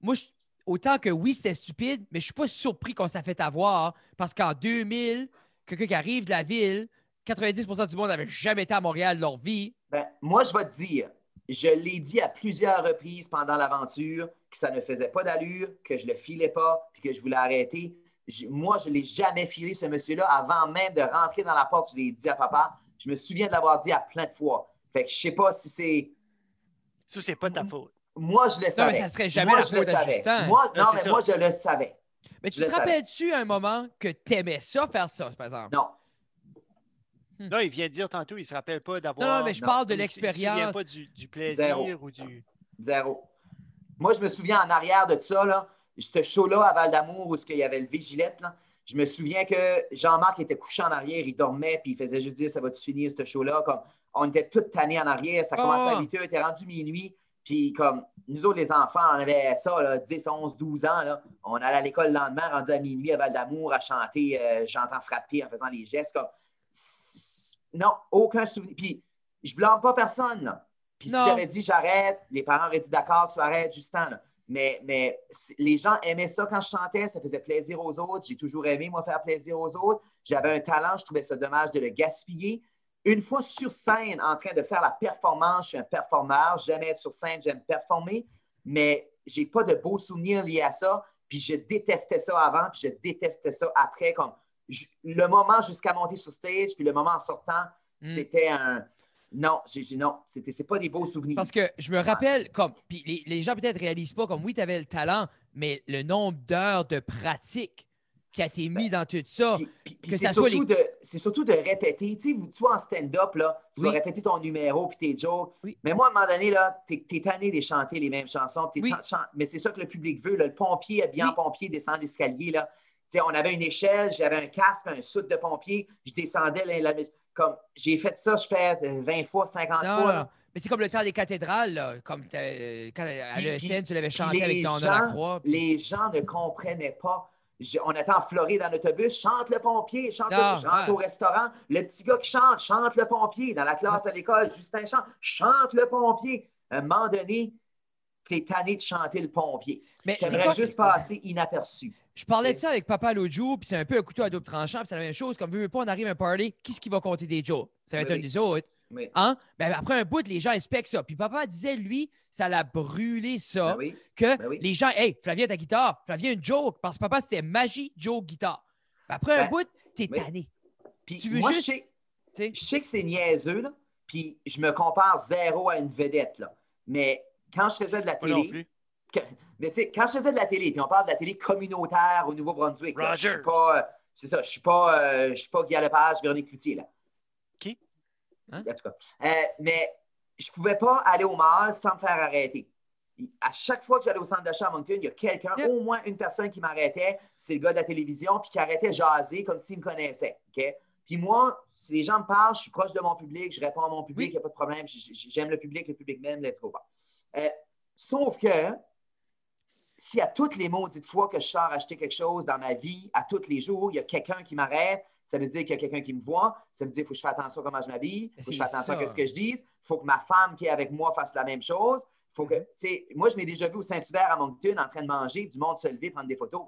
moi, je- autant que oui, c'était stupide, mais je suis pas surpris qu'on s'est fait avoir parce qu'en 2000, quelqu'un qui arrive de la ville, 90% du monde n'avait jamais été à Montréal de leur vie. Ben, moi, je vais te dire, je l'ai dit à plusieurs reprises pendant l'aventure que ça ne faisait pas d'allure, que je le filais pas, puis que je voulais arrêter. Je- moi, je ne l'ai jamais filé, ce monsieur-là, avant même de rentrer dans la porte. Je l'ai dit à papa. Je me souviens de l'avoir dit à plein de fois. Fait que je sais pas si c'est. Ça, c'est pas de ta faute. Moi, je le Non, savais. mais ça serait jamais moi, la je le faute. Justin. Moi, Non, non, c'est mais ça. moi, je le savais. Mais tu Je te rappelles-tu à un moment que t'aimais ça, faire ça, par exemple? Non. Là, il vient de dire tantôt, il se rappelle pas d'avoir. Non, non, mais je Non. parle de il se- il se souvient l'expérience. pas du, du plaisir Zéro. ou du. Zéro. Moi, je me souviens en arrière de ça, là, ce show-là à Val d'Amour où il y avait le Vigilette, là, je me souviens que Jean-Marc était couché en arrière, il dormait, puis il faisait juste dire Ça va-tu finir ce show-là? Comme, on était toutes tannés en arrière, ça commençait Ah. à 8 heures, était rendu minuit. Puis, comme nous autres, les enfants, on avait ça, là, 10, 11, 12 ans. Là. On allait à l'école le lendemain, rendu à minuit à Val d'Amour, à chanter euh, J'entends frapper en faisant les gestes. Comme... Non, aucun souvenir. Puis, je blâme pas personne. Là. Puis, si j'avais dit j'arrête, les parents auraient dit d'accord, tu arrêtes, Justin. Là. Mais, mais les gens aimaient ça quand je chantais, ça faisait plaisir aux autres. J'ai toujours aimé, moi, faire plaisir aux autres. J'avais un talent, je trouvais ça dommage de le gaspiller. Une fois sur scène, en train de faire la performance, je suis un performeur, j'aime être sur scène, j'aime performer, mais j'ai pas de beaux souvenirs liés à ça. Puis je détestais ça avant, puis je détestais ça après. Comme le moment jusqu'à monter sur stage, puis le moment en sortant, Mm. c'était un. Non, j'ai j'ai- non, c'était c'est pas des beaux souvenirs. Parce que je me rappelle, comme, puis les, les gens peut-être réalisent pas, comme oui, tu avais le talent, mais le nombre d'heures de pratique qui a été mis dans tout ça. C'est surtout, surtout de répéter. Tu sais, vois, en stand-up, là, tu vas Oui. répéter ton numéro puis tes jokes. Oui. Mais moi, à un moment donné, là, t'es es tanné de chanter les mêmes chansons. Oui. chan- Mais c'est ça que le public veut. là. Le pompier, habillé en pompier, descend l'escalier. là. On avait une échelle, j'avais un casque, un soute de pompier. Je descendais. la- la- comme J'ai fait ça, je fais euh, 20 fois, 50 Non, fois. non, mais c'est comme le temps des cathédrales, là, comme euh, quand à l'ESN, tu l'avais chanté avec ton gens- puis- Les gens ne comprenaient pas. Je- on était en Floride en autobus, chante le pompier, chante Non, le, je rentre ouais. au restaurant, le petit gars qui chante, chante le pompier. Dans la classe à l'école, Justin chante, chante le pompier. À un moment donné, t'es tanné de chanter le pompier. Mais c'est T'aimerais juste passer inaperçu. Je parlais de ça avec papa l'autre jour, puis c'est un peu un couteau à double tranchant, puis c'est la même chose. Comme veut pas, on arrive à un party, qui ce qui va compter des jokes? Ça va être un des autres. Oui. Hein? Ben, après un bout, les gens expectent ça. Puis papa disait, lui, ça l'a brûlé ça, Ben oui. que ben les gens, hey, Flavien, ta guitare, Flavien, une joke, parce que papa, c'était magie, joke, guitare. Ben, après un bout, t'es tanné. Puis tu veux moi, juste- je sais. je sais que c'est niaiseux, là, puis je me compare zéro à une vedette. Là. Mais quand je faisais de la Moi non télé, plus. que- mais tu sais, quand je faisais de la télé, puis on parle de la télé communautaire au Nouveau-Brunswick, je suis pas, euh, c'est ça, je suis pas, euh, je suis pas Guy Lepage, Véronique Cloutier, là. Qui? Hein? En tout cas. Euh, mais je pouvais pas aller au mall sans me faire arrêter. À chaque fois que j'allais au centre d'achat à Moncton, il y a quelqu'un, Yep. au moins une personne qui m'arrêtait, c'est le gars de la télévision, puis qui arrêtait jaser comme s'il me connaissait. OK? Puis moi, si les gens me parlent, je suis proche de mon public, je réponds à mon public, il Oui. n'y a pas de problème, j'aime le public, le public m'aime, let's go. Euh, sauf que si à toutes les maudites fois que je sors acheter quelque chose dans ma vie, à tous les jours, il y a quelqu'un qui m'arrête, ça veut dire qu'il y a quelqu'un qui me voit, ça veut dire qu'il faut que je fasse attention à comment je m'habille, il faut que je fasse attention à ce que je dise, il faut que ma femme qui est avec moi fasse la même chose. Faut que, Mhm. tu sais, moi, je m'ai déjà vu au Saint-Hubert à Moncton en train de manger, du monde se lever, prendre des photos.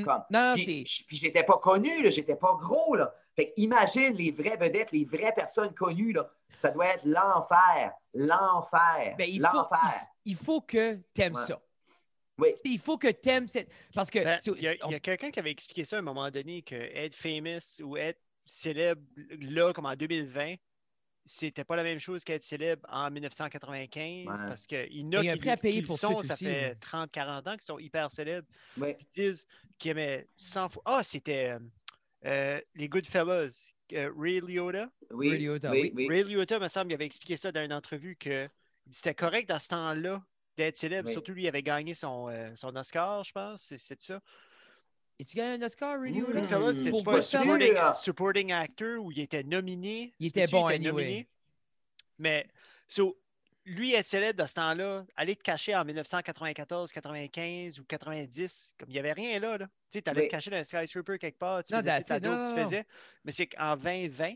Mm. Comme, Non, puis, c'est. j- puis j'étais pas connu, j'étais pas gros. Là. Fait que imagine les vraies vedettes, les vraies personnes connues. Là. Ça doit être l'enfer. L'enfer. Ben, il, faut, l'enfer. il, il faut que tu aimes Ouais. ça. Oui. Il faut que tu aimes cette. Parce que. Ben, Il y a, il y a quelqu'un qui avait expliqué ça à un moment donné que être famous ou être célèbre là, comme en 2020, c'était pas la même chose qu'être célèbre en 1995 Ouais. parce qu'il y en Mais il y a qui, qui pour sont, ça aussi, fait là. 30-40 ans qu'ils sont hyper célèbres. Ils disent qu'ils aimaient 100 fois. Ah, c'était euh, euh, les Goodfellas, euh, Ray Liotta. Oui, Ray Liotta, oui. Ray Liotta, me semble, il avait expliqué ça dans une entrevue que c'était correct dans ce temps-là d'être célèbre. Oui. Surtout lui, il avait gagné son, euh, son Oscar, je pense. C'est ça. Et tu gagnes un Oscar, Ray. Liotta? Goodfellas, c'est Pour pas supporting, actor où il était nominé? Il était bon était anyway. nominé? Mais, so, lui être célèbre dans ce temps-là, aller te cacher en 1994, 95 ou 90, comme il n'y avait rien là. là. Tu sais, tu allais Oui. te cacher dans un skyscraper quelque part, tu Non, faisais. Non, non, tu faisais. Mais c'est qu'en 2020,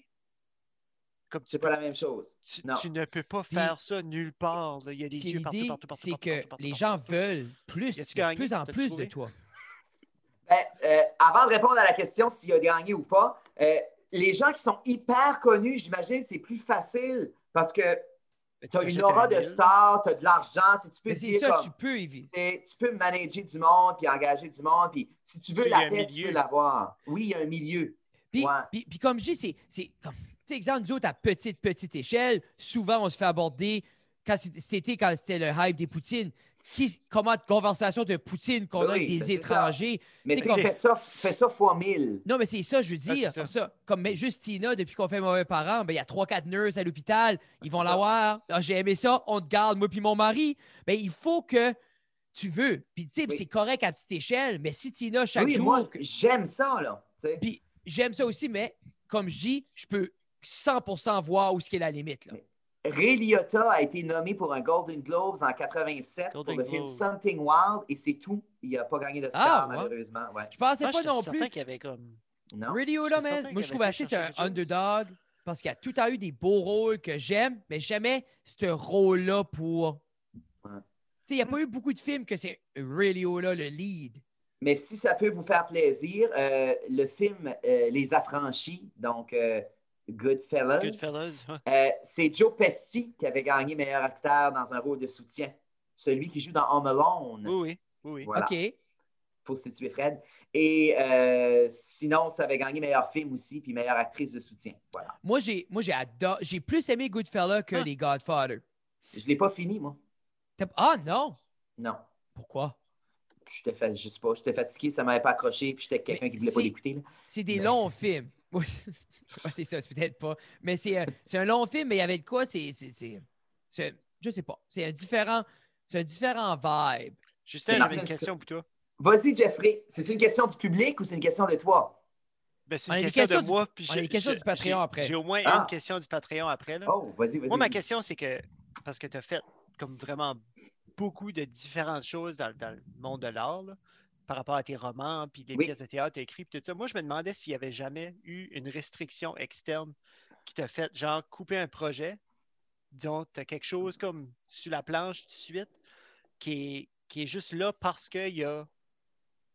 comme tu, C'est pas la même chose. tu, non. tu ne peux pas Puis- faire ça nulle part. là. Il y a des yeux partout, l'idée, partout, partout. c'est que partout, partout, les partout, gens partout. veulent plus, de gagné? plus en plus de toi. Ben, euh, avant de répondre à la question s'il a gagné ou pas, euh, les gens qui sont hyper connus, j'imagine, c'est plus facile parce que Mais tu as une aura un de star, tu as de l'argent, tu sais, tu peux Mais c'est dire ça, comme, tu peux éviter. c'est- tu peux manager du monde puis engager du monde. Puis si tu veux la paix, tu peux l'avoir. Oui, il y a un milieu. Puis, Ouais. puis, puis comme je dis, c'est- comme, tu sais, exemple, nous autres, à petite, petite échelle, souvent, on se fait aborder, quand été, quand c'était le hype des poutines, qui, comment de conversation de poutine qu'on a avec des ça. étrangers. Mais C'est tu sais, comme- fais ça, fais ça fois mille. Non, mais c'est ça, je veux Ah, dire. comme ça. Comme mais juste Tina, depuis qu'on fait mauvais parents, ben, il y a trois, quatre nurses à l'hôpital. Ils vont l'avoir. Ah, J'ai aimé ça. On te garde, moi puis mon mari. Ben, il faut que tu veux. Puis, tu sais, Oui. c'est correct à petite échelle, mais si Tina, chaque oui, jour. moi, que- j'aime ça, là. Puis, j'aime ça aussi, mais comme je dis, je peux 100% voir où ce qu'est la limite. Là. Mais- Ray Liotta a été nommé pour un Golden Globes en 87 Golden pour le film. Something Wild et c'est tout. Il n'a pas gagné d'Oscar, Ah, ouais. malheureusement. Ouais. Je pensais Moi, pas non plus. qu'il y avait comme. Non? Man. certain Moi, je trouve été c'est un underdog parce qu'il a tout a eu des beaux rôles que j'aime, mais jamais ce rôle-là pour. Ouais. Tu sais, il n'y a pas eu beaucoup de films que c'est là, le lead. Mais si ça peut vous faire plaisir, euh, le film euh, Les Affranchis, donc euh, Goodfellas, Goodfellas. ouais. euh, c'est Joe Pesci qui avait gagné meilleur acteur dans un rôle de soutien. Celui qui joue dans Home Alone. Oui, oui. oui. Voilà. OK. faut se situer Fred. Et euh, sinon, ça avait gagné meilleur film aussi, puis meilleure actrice de soutien. Voilà. Moi, j'ai, moi, j'ai adoré. J'ai plus aimé Goodfella que Ah. les Godfather. Je ne l'ai pas fini, moi. Ah non! Non. Pourquoi? J'étais fa... je sais pas, j'étais fatigué, ça ne m'avait pas accroché, puis j'étais quelqu'un qui ne voulait pas c'est- l'écouter. C'est des Mais- longs films. Ouais, c'est ça, c'est peut-être pas. Mais c'est, euh, c'est un long film, mais il y avait de quoi? C'est, c'est, c'est, c'est- je sais pas. C'est un différent, c'est un différent vibe. Justin, j'avais une question pour toi? Vas-y, Jeffrey. C'est une question du public ou c'est une question de toi? Ben, c'est une question, de du- moi. Puis on a je- des questions je- du Patreon j'ai- après. J'ai au moins Ah. une question du Patreon après. Là. Oh, vas-y, vas-y. Moi, ma question, c'est que, parce que tu as fait comme vraiment beaucoup de différentes choses dans, dans le monde de l'art, là, par rapport à tes romans, puis les Oui. pièces de théâtre que écrites, tout ça. Moi, je me demandais s'il n'y avait jamais eu une restriction externe qui t'a fait, genre, couper un projet. Disons, tu as quelque chose comme sur la planche tout de suite qui est, qui est juste là parce qu'il y a,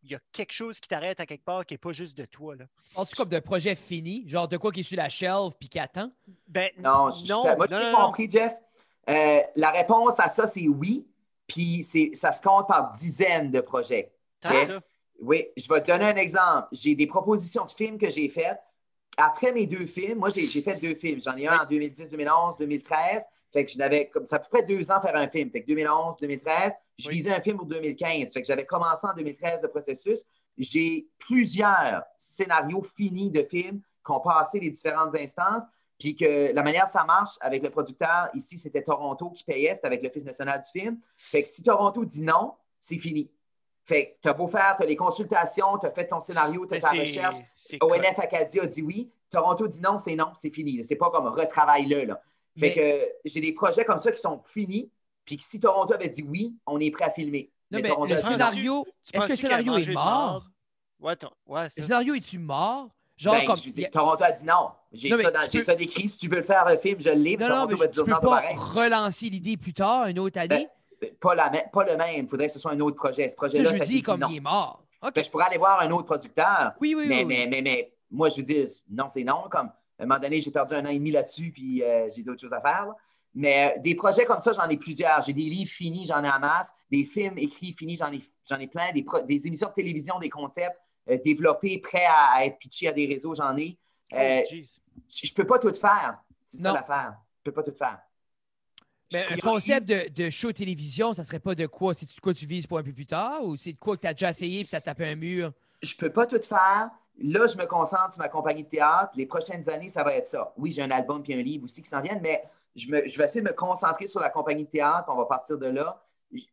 il y a quelque chose qui t'arrête à quelque part qui n'est pas juste de toi. Là. Penses-tu comme de projet fini, genre de quoi qui est sur la shelf puis qui attend? Ben, Non, je, je- non, moi, non, j'ai compris, Jeff? Euh, la réponse à ça, c'est oui. Puis c'est- ça se compte par dizaines de projets. Tant Ok. que ça? Oui, je vais te donner un exemple. J'ai des propositions de films que j'ai faites. Après mes deux films, moi, j'ai fait deux films. J'en ai un en 2010, 2011, 2013. Fait que je n'avais comme ça à peu près deux ans faire un film. Fait que 2011, 2013, je Oui. visais un film pour 2015. Fait que j'avais commencé en 2013 le processus. J'ai plusieurs scénarios finis de films qui ont passé les différentes instances. Puis que la manière ça marche avec le producteur, ici, c'était Toronto qui payait, c'était avec l'Office national du film. Fait que si Toronto dit non, c'est fini. Fait que tu as beau faire, tu as les consultations, tu as fait ton scénario, tu as ta recherche. ONF Acadie a dit oui. Toronto dit non, c'est non, c'est fini. C'est pas comme retravaille-le. Là. Fait Mais- que j'ai des projets comme ça qui sont finis. Puis que si Toronto avait dit oui, on est prêt à filmer. Non, mais le scénario, est-ce que le scénario est mort? Ouais, ton- ouais, Le scénario est-tu mort? Genre Ben, comme. je dis, Toronto a dit non. J'ai ça, peux- décrit. Si tu veux le faire un film, je Non, non, Toronto mais va je- te tu dire peux non, pas pareil. relancer l'idée plus tard, une autre année. Pas, la, pas le même. Il faudrait que ce soit un autre projet. Ce projet-là, je ça dit comme non. il est mort. Je pourrais aller voir un autre producteur. Oui, oui, mais, oui, mais, mais, mais moi, je veux dire, non, c'est non. Comme, à un moment donné, j'ai perdu un an et demi là-dessus, puis euh, j'ai d'autres choses à faire. là. Mais euh, des projets comme ça, j'en ai plusieurs. J'ai des livres finis, j'en ai en masse. Des films écrits finis, j'en ai, j'en ai plein. Des, des émissions de télévision, des concepts euh, développés, prêts à, à être pitchés à des réseaux, j'en ai. Oh, je je peux pas tout faire. C'est ça l'affaire. Je peux pas tout faire. Mais un concept de, de show télévision, ça serait pas de quoi? C'est de quoi tu vises pour un peu plus tard ou c'est de quoi que tu as déjà essayé puis ça tape un mur? je peux pas tout faire. Là, je me concentre sur ma compagnie de théâtre. Les prochaines années, ça va être ça. Oui, j'ai un album puis un livre aussi qui s'en viennent, mais je, me- je vais essayer de me concentrer sur la compagnie de théâtre. On va partir de là.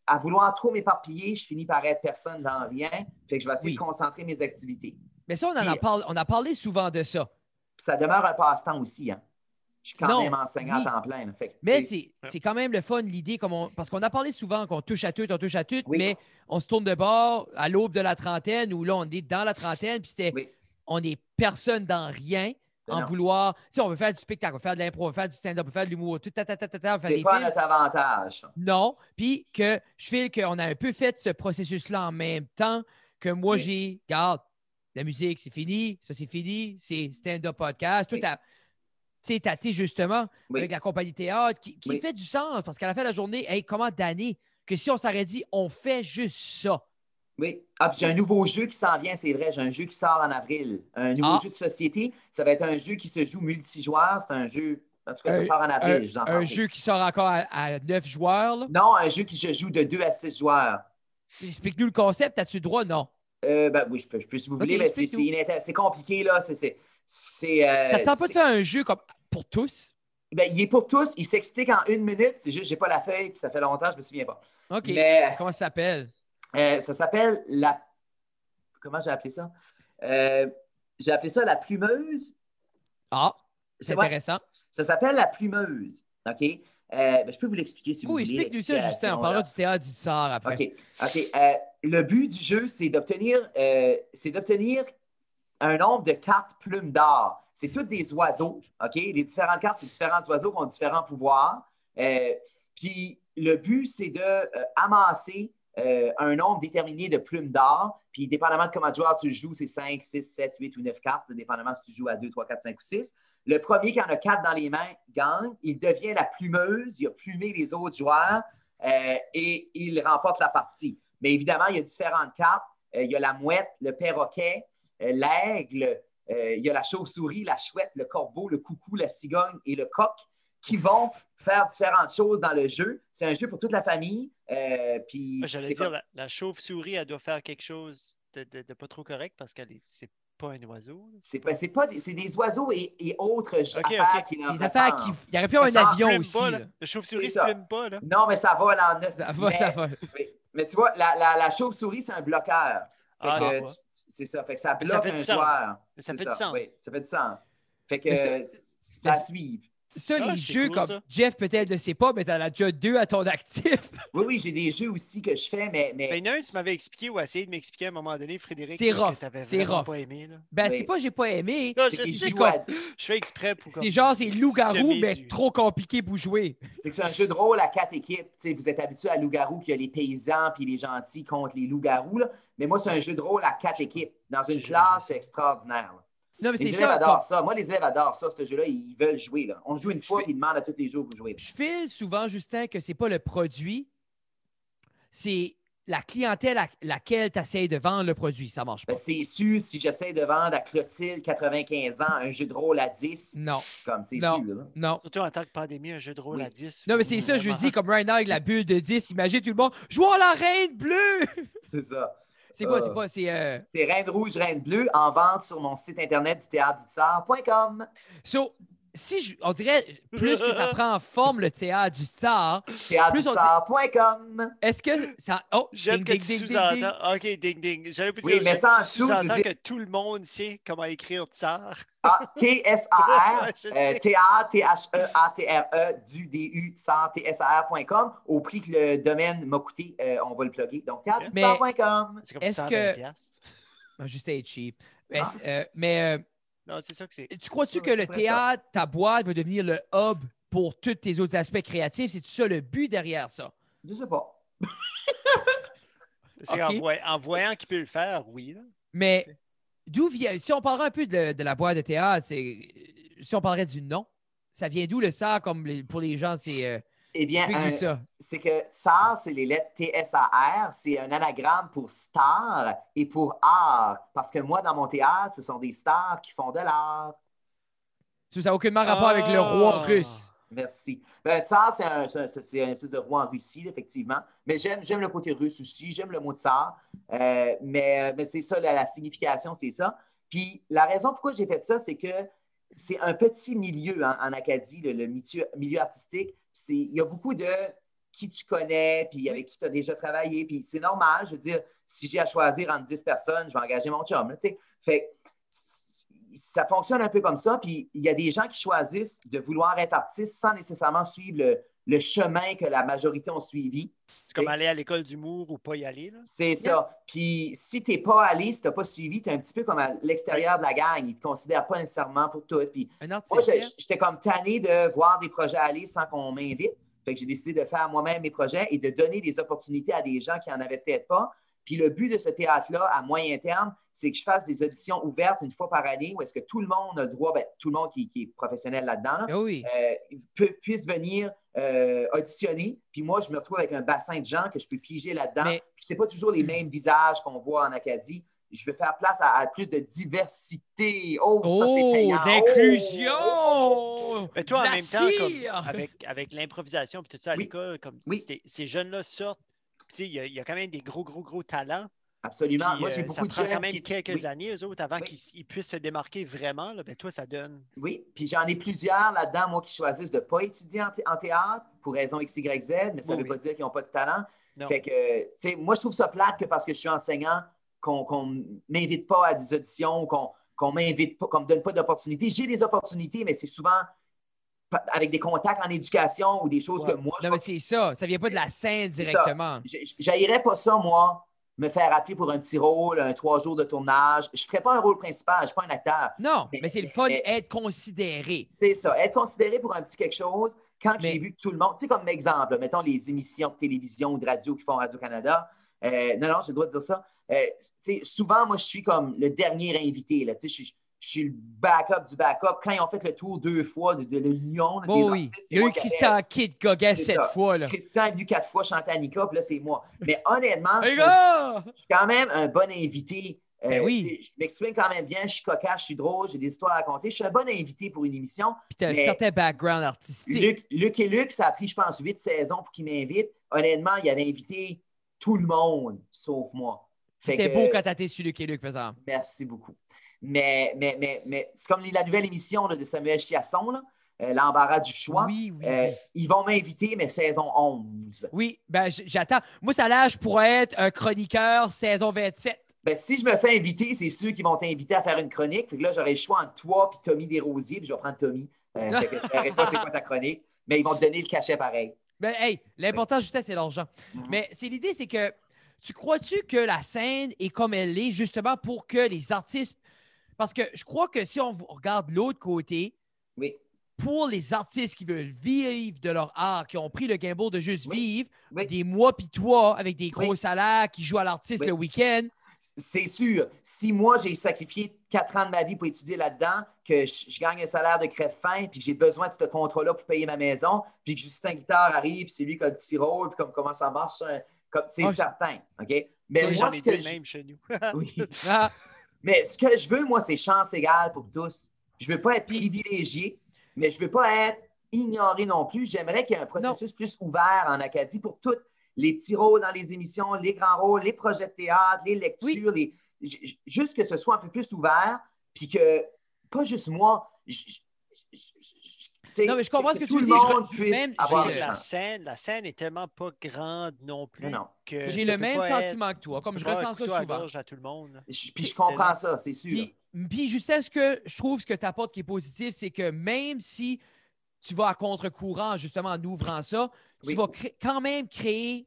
À vouloir trop m'éparpiller, je finis par être personne dans rien. Fait que je vais essayer Oui. de concentrer mes activités. Mais ça, on en a, Puis- parlé, on a parlé souvent de ça. Ça demeure un passe-temps aussi. Hein. Je suis quand Non, même enseignant oui. à temps plein. là. Fait Mais c'est quand même le fun, l'idée, comme on- parce qu'on a parlé souvent qu'on touche à tout, on touche à tout, Oui. mais on se tourne de bord à l'aube de la trentaine où là, on est dans la trentaine, puis c'était Oui. on est personne dans rien. Ben En non. vouloir, sais, on veut faire du spectacle, on veut faire de l'impro, on veut faire du stand-up, on veut faire de l'humour, tout, ta, ta, ta, ta, C'est pas films. notre avantage. Non. Puis que je file qu'on a un peu fait ce processus-là en même temps que moi, j'ai, regarde, la musique, c'est fini, ça, c'est fini, c'est stand-up podcast, tout à. Tu sais, tâté justement Oui. avec la compagnie théâtre qui, qui Oui. fait du sens parce qu'à la fin de la journée, hey, comment d'années que si on s'aurait dit on fait juste ça? Oui. Ah, j'ai un nouveau jeu qui s'en vient, c'est vrai. J'ai un jeu qui sort en avril. Un nouveau Ah. jeu de société. Ça va être un jeu qui se joue multijoueur. C'est un jeu. En tout cas, Un- ça sort en avril. Un, je vous en un jeu qui sort encore à, à 9 joueurs. là? Non, un jeu qui se joue de 2 à 6 joueurs. Explique-nous le concept, as-tu droit? Non. Euh, ben, oui, je peux, je peux si vous voulez, mais c'est compliqué, là. C'est. C'est- euh, T'attends pas de faire un jeu comme pour tous? ben, il est pour tous. Il s'explique en une minute. C'est juste, j'ai pas la feuille, puis ça fait longtemps, je me souviens pas. OK. Mais Comment ça s'appelle? euh, ça s'appelle la. Comment j'ai appelé ça? Euh, j'ai appelé ça la plumeuse. Ah, c'est intéressant. Ça s'appelle la plumeuse. OK? Euh, ben, je peux vous l'expliquer si vous Oui, voulez. explique-nous ça, Justin. On parlera du théâtre du sort après. OK. OK. Euh, le but du jeu, c'est d'obtenir euh, c'est d'obtenir un nombre de cartes plumes d'or. C'est toutes des oiseaux. OK? Les différentes cartes, c'est différents oiseaux qui ont différents pouvoirs. Euh, puis le but, c'est de euh, amasser euh, un nombre déterminé de plumes d'or. Puis dépendamment de comment de joueurs tu joues, c'est 5, 6, 7, 8 ou 9 cartes, dépendamment si tu joues à 2, 3, 4, 5 ou 6. Le premier qui en a quatre dans les mains gagne. Il devient la plumeuse. Il a plumé les autres joueurs et il remporte la partie. Mais évidemment, il y a différentes cartes. Il y a la mouette, le perroquet, l'aigle, euh, il y a la chauve-souris, la chouette, le corbeau, le coucou, la cigogne et le coq qui vont faire différentes choses dans le jeu. C'est un jeu pour toute la famille. euh, puis J'allais dire, comme- la, la chauve-souris, elle doit faire quelque chose de, de- de pas trop correct parce qu'elle est, c'est pas un oiseau. c'est pas, c'est pas des, c'est des oiseaux et, et autres Ok, affaires qui leur affaires qui. Il aurait pu y avoir Ça un avion aussi. pas, là. Le chauve-souris ça. plume pas, là. Non, mais ça vole en neuf. Ça va, mais, ça va. Mais tu vois, la, la- la chauve-souris, c'est un bloqueur. Fait Ah, c'est ça. Fait que ça bloque ça fait un joueur. Ça fait du sens. Oui, ça fait du sens. Fait que ça- ça ça- suit. Ça, Ah, les jeux cool, comme ça. Jeff, peut-être ne sait pas, mais t'en as déjà deux à ton actif. Oui, oui, j'ai des jeux aussi que je fais, mais, mais Mais il y en a un, tu m'avais expliqué ou essayé de m'expliquer à un moment donné, Frédéric, C'est rough, c'est rough. pas aimé. Là. Ben, Oui. c'est pas j'ai pas aimé. C'est je, à- je fais exprès pour C'est genre, c'est loup-garou, mais du- trop compliqué pour jouer. c'est que c'est un jeu de rôle à quatre équipes. Tu sais, vous êtes habitué à loup-garou, qu'il y a les paysans puis les gentils contre les loups-garous. là. Mais moi, c'est un jeu de rôle à quatre équipes. Dans une classe, extraordinaire. là. Non, mais Les élèves ça. adorent ça. Moi, les élèves adorent ça, ce jeu-là. Ils veulent jouer. Là. On joue une Je fois, fais- puis ils demandent à tous les jours pour jouer. Je file souvent, Justin, que c'est pas le produit, c'est la clientèle à laquelle tu essaies de vendre le produit. Ça marche pas. Ben, c'est sûr, si j'essaie de vendre à Clotilde, 95 ans, un jeu de rôle à 10, Non, comme c'est Non. sûr. là. non. Surtout en tant que pandémie, un jeu de rôle Oui. à 10. Non, mais c'est ça, je vraiment- dis, comme right now, avec la bulle de 10, imagine tout le monde, jouons à la reine bleue! C'est ça. C'est quoi, c'est pas, c'est... euh, C'est Reine Rouge, Reine Bleue en vente sur mon site internet du théâtre du tsar.com. So, si je- on dirait, plus que ça prend forme le théâtre du tsar, Théâtre Plus du on dit- tsar.com. est-ce que ça... Oh, J'aime ding, que ding, tu sous-entends. ding. Ok, ding ding. J'allais plus Oui, dire, mais ça en dessous, je dire- que tout le monde sait comment écrire tsar. Ah, T-S-A-R, Je euh, sais. T-A, T-H-E-A-T-R-E, du D-U, tsar, T-S-A-R.com, au prix que le domaine m'a coûté, euh, on va le plugger. Donc, théâtre du Mais- tsar.com. C'est comme Est-ce 120 que-. Ah, Juste être cheap. Mais, Ah. euh, mais, euh, Non, c'est ça que c'est. tu crois-tu que le théâtre, ta boîte, va devenir le hub pour tous tes autres aspects créatifs? C'est ça le but derrière ça? Je sais pas. C'est en, Ok. voy- en voyant qu'il peut le faire, oui. là. Mais d'où vient. Si on parlerait un peu de, de la boîte de théâtre, c'est. Si on parlerait du nom, ça vient d'où le ça comme les- pour les gens, c'est. Euh, Eh bien, ça. c'est que SAR, c'est les lettres T-S-A-R, c'est un anagramme pour star et pour art. Parce que moi, dans mon théâtre, ce sont des stars qui font de l'art. Ça n'a aucunement rapport avec le roi Ah. russe. Merci. Ben, tsar, c'est un, espèce de roi en Russie, effectivement. Mais j'aime, j'aime le côté russe aussi. J'aime le mot tsar. Euh, mais, mais c'est ça, la, la signification, c'est ça. Puis la raison pourquoi j'ai fait ça, c'est que c'est un petit milieu hein, en Acadie, le, le milieu, milieu artistique. Il y a beaucoup de qui tu connais, puis avec qui tu as déjà travaillé. Puis c'est normal. Je veux dire, si j'ai à choisir entre 10 personnes, je vais engager mon chum. là, fait ça fonctionne un peu comme ça. Puis il y a des gens qui choisissent de vouloir être artiste sans nécessairement suivre le, le chemin que la majorité ont suivi. C'est comme aller à l'école d'humour ou pas y aller. Là. C'est ça. Puis si tu n'es pas allé, si tu n'as pas suivi, tu es un petit peu comme à l'extérieur de la gang. Ils ne te considèrent pas nécessairement pour tout. Puis Un moi, j'étais comme tanné de voir des projets aller sans qu'on m'invite. Fait que j'ai décidé de faire moi-même mes projets et de donner des opportunités à des gens qui n'en avaient peut-être pas. Puis le but de ce théâtre-là, à moyen terme, c'est que je fasse des auditions ouvertes une fois par année où est-ce que tout le monde a le droit, ben, tout le monde qui, qui est professionnel là-dedans, là, oui. euh, puisse venir euh, auditionner. Puis moi, je me retrouve avec un bassin de gens que je peux piger là-dedans. Mais- Puis c'est pas toujours les mêmes visages qu'on voit en Acadie. Je veux faire place à, à plus de diversité. Oh, ça, c'est Oh, payant. l'inclusion! Mais toi, en même temps, comme avec, avec l'improvisation et tout ça à Oui. l'école, comme Oui. ces, jeunes-là sortent. y, il y a quand même des gros, gros, gros talents. Absolument. Puis, moi, j'ai euh, beaucoup ça de prend jeunes quand même qui- quelques oui. années, eux autres, avant Oui. qu'ils ils puissent se démarquer vraiment. Là, ben, toi, ça donne. Oui, puis j'en ai plusieurs là-dedans, moi, qui choisissent de ne pas étudier en, thé- en théâtre pour raison X, Y, Z, mais ça ne Oui, veut pas dire qu'ils n'ont pas de talent. Non. Fait que, tu sais, moi, je trouve ça plate que parce que je suis enseignant, qu'on ne m'invite pas à des auditions, qu'on qu'on m'invite pas, qu'on me donne pas d'opportunités. J'ai des opportunités, mais c'est souvent avec des contacts en éducation ou des choses Ouais. que moi, je Non, mais c'est ça. Ça vient pas de la scène ça. directement. J'haïrais pas ça, moi, me faire appeler pour un petit rôle, un trois jours de tournage. Je ne ferais pas un rôle principal, je ne suis pas un acteur. Non, Mais- mais c'est le fun d'être considéré. C'est ça, être considéré pour un petit quelque chose. Quand Mais- j'ai vu que tout le monde, tu sais, comme exemple, mettons les émissions de télévision ou de radio qui font Radio-Canada. euh, non, non, j'ai le droit de dire ça. Euh, souvent, moi, je suis comme le dernier invité. Là, je, suis- je suis le backup du backup. Quand ils ont fait le tour deux fois de, de l'Union, des oui. Il y a eu Christian Kid Goguet C'est cette fois. Là. Christian est venu quatre fois chanter Annika, puis là, c'est moi. Mais honnêtement, je suis quand même un bon invité. Euh, Ben oui. tu Je m'exprime quand même bien, je suis cocasse, je suis drôle, j'ai des histoires à raconter. Je suis un bon invité pour une émission. Puis t'as un Mais- certain background artistique. Luc, Luc et Luc, ça a pris, je pense, huit saisons pour qu'ils m'invitent. Honnêtement, il avait invité tout le monde, sauf moi. C'était beau quand t'as été sur Luc et Luc, par exemple. Merci beaucoup. Mais, mais, mais, mais c'est comme la nouvelle émission là, de Samuel Chiasson, là, euh, l'embarras du choix. Oui, oui. Euh, oui. ils vont m'inviter, mais saison 11. Oui, ben j'attends. Moi, ça l'âge pour être un chroniqueur saison 27. Ben, si je me fais inviter, c'est ceux qui vont t'inviter à faire une chronique. Fait que là, j'aurai le choix entre toi et Tommy Desrosiers, puis je vais prendre Tommy. Euh, fait que je pas c'est quoi ta chronique, mais ils vont te donner le cachet pareil. Ben, hey, l'important, juste c'est l'argent. Mhm. Mais c'est l'idée, c'est que tu crois-tu que la scène est comme elle est, justement pour que les artistes. Parce que je crois que si on regarde l'autre côté, Oui, pour les artistes qui veulent vivre de leur art, qui ont pris le gamble de juste Oui. vivre, oui. des mois puis toi, avec des gros salaires, qui jouent à l'artiste le week-end, C'est sûr. Si moi, j'ai sacrifié quatre ans de ma vie pour étudier là-dedans, que je, je gagne un salaire de crève-fin, puis que j'ai besoin de ce contrat-là pour payer ma maison, puis que Justin Guitare arrive, puis c'est lui qui a le petit rôle, puis comme, comment ça marche, hein, comme- c'est Ah, certain. OK? Mais moi, ce que même chez nous. Oui. Mais ce que je veux, moi, c'est chance égale pour tous. Je veux pas être privilégié, mais je veux pas être ignoré non plus. J'aimerais qu'il y ait un processus plus ouvert en Acadie pour tous les petits rôles dans les émissions, les grands rôles, les projets de théâtre, les lectures, les... juste que ce soit un peu plus ouvert, puis que pas juste moi. j- j- j- j- tu sais, Non, mais je comprends ce que tu tout le dire. Je- monde puisse même- avoir la chance. scène, la scène est tellement pas grande non plus. Non, non. que j'ai le même être- sentiment que toi, comme je ressens ça à souvent. gorge à tout le monde. Je- Puis je comprends ça, c'est sûr. Puis, puis je sais ce que je trouve ce que tu apportes qui est positif, c'est que même si tu vas à contre-courant, justement, en ouvrant ça, tu vas quand même créer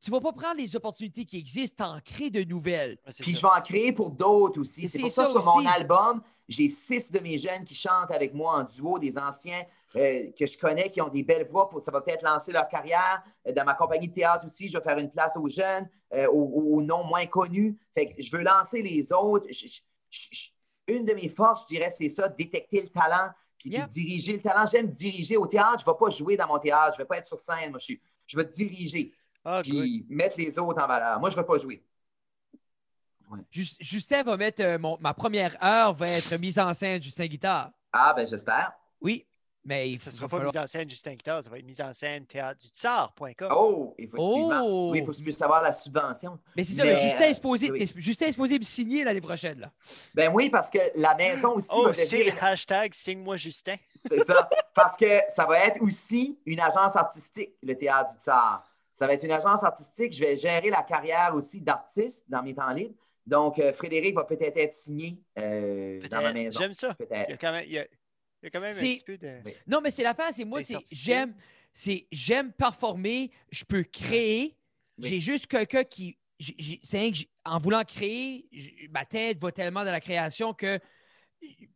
tu vas pas prendre les opportunités qui existent, t'en crées de nouvelles. Ouais, Puis ça. je vais en créer pour d'autres aussi. C'est pour ça, ça sur mon album, j'ai six de mes jeunes qui chantent avec moi en duo, des anciens euh, que je connais, qui ont des belles voix. Pour, ça va peut-être lancer leur carrière. Euh, Dans ma compagnie de théâtre aussi, je vais faire une place aux jeunes, euh, aux, aux- noms moins connus. Fait que je veux lancer les autres. Je- je- je- je- une de mes forces, je dirais, c'est ça, détecter le talent, puis, diriger le talent. J'aime diriger au théâtre. Je ne vais pas jouer dans mon théâtre. Je ne vais pas être sur scène. Moi, je, suis- je vais diriger, Ah, good. puis mettre les autres en valeur. Moi, je ne vais pas jouer. Jus- Justin va mettre euh, mon- ma première heure va être mise en scène Justin Guitare. Ah, ben j'espère. Oui, mais il Ça va sera pas falloir- mise en scène Justin Guitare, ça va être mise en scène théâtre du tsar.com. Oh, effectivement. Oh! Oui, pour que je puisse avoir la subvention. Mais c'est ça, Mais, mais Justin est supposé, oui. t'es- Justin est supposé me signer l'année prochaine. Là. Ben oui, parce que la maison aussi Oh, va c'est devenir. hashtag signe-moi Justin. C'est ça. Parce que ça va être aussi une agence artistique, le théâtre du Tsar. Ça va être une agence artistique. Je vais gérer la carrière aussi d'artiste dans mes temps libres. Donc, euh, Frédéric va peut-être être signé euh, dans ma maison. J'aime ça. Il y a quand même, il y a, il y a quand même un petit peu de. Oui. Non, mais c'est l'affaire, c'est moi, c'est j'aime, c'est j'aime performer, je peux créer. Oui. J'ai juste quelqu'un qui, j'ai- j'ai- c'est rien que j'ai- en voulant créer, j'ai- ma tête va tellement dans la création que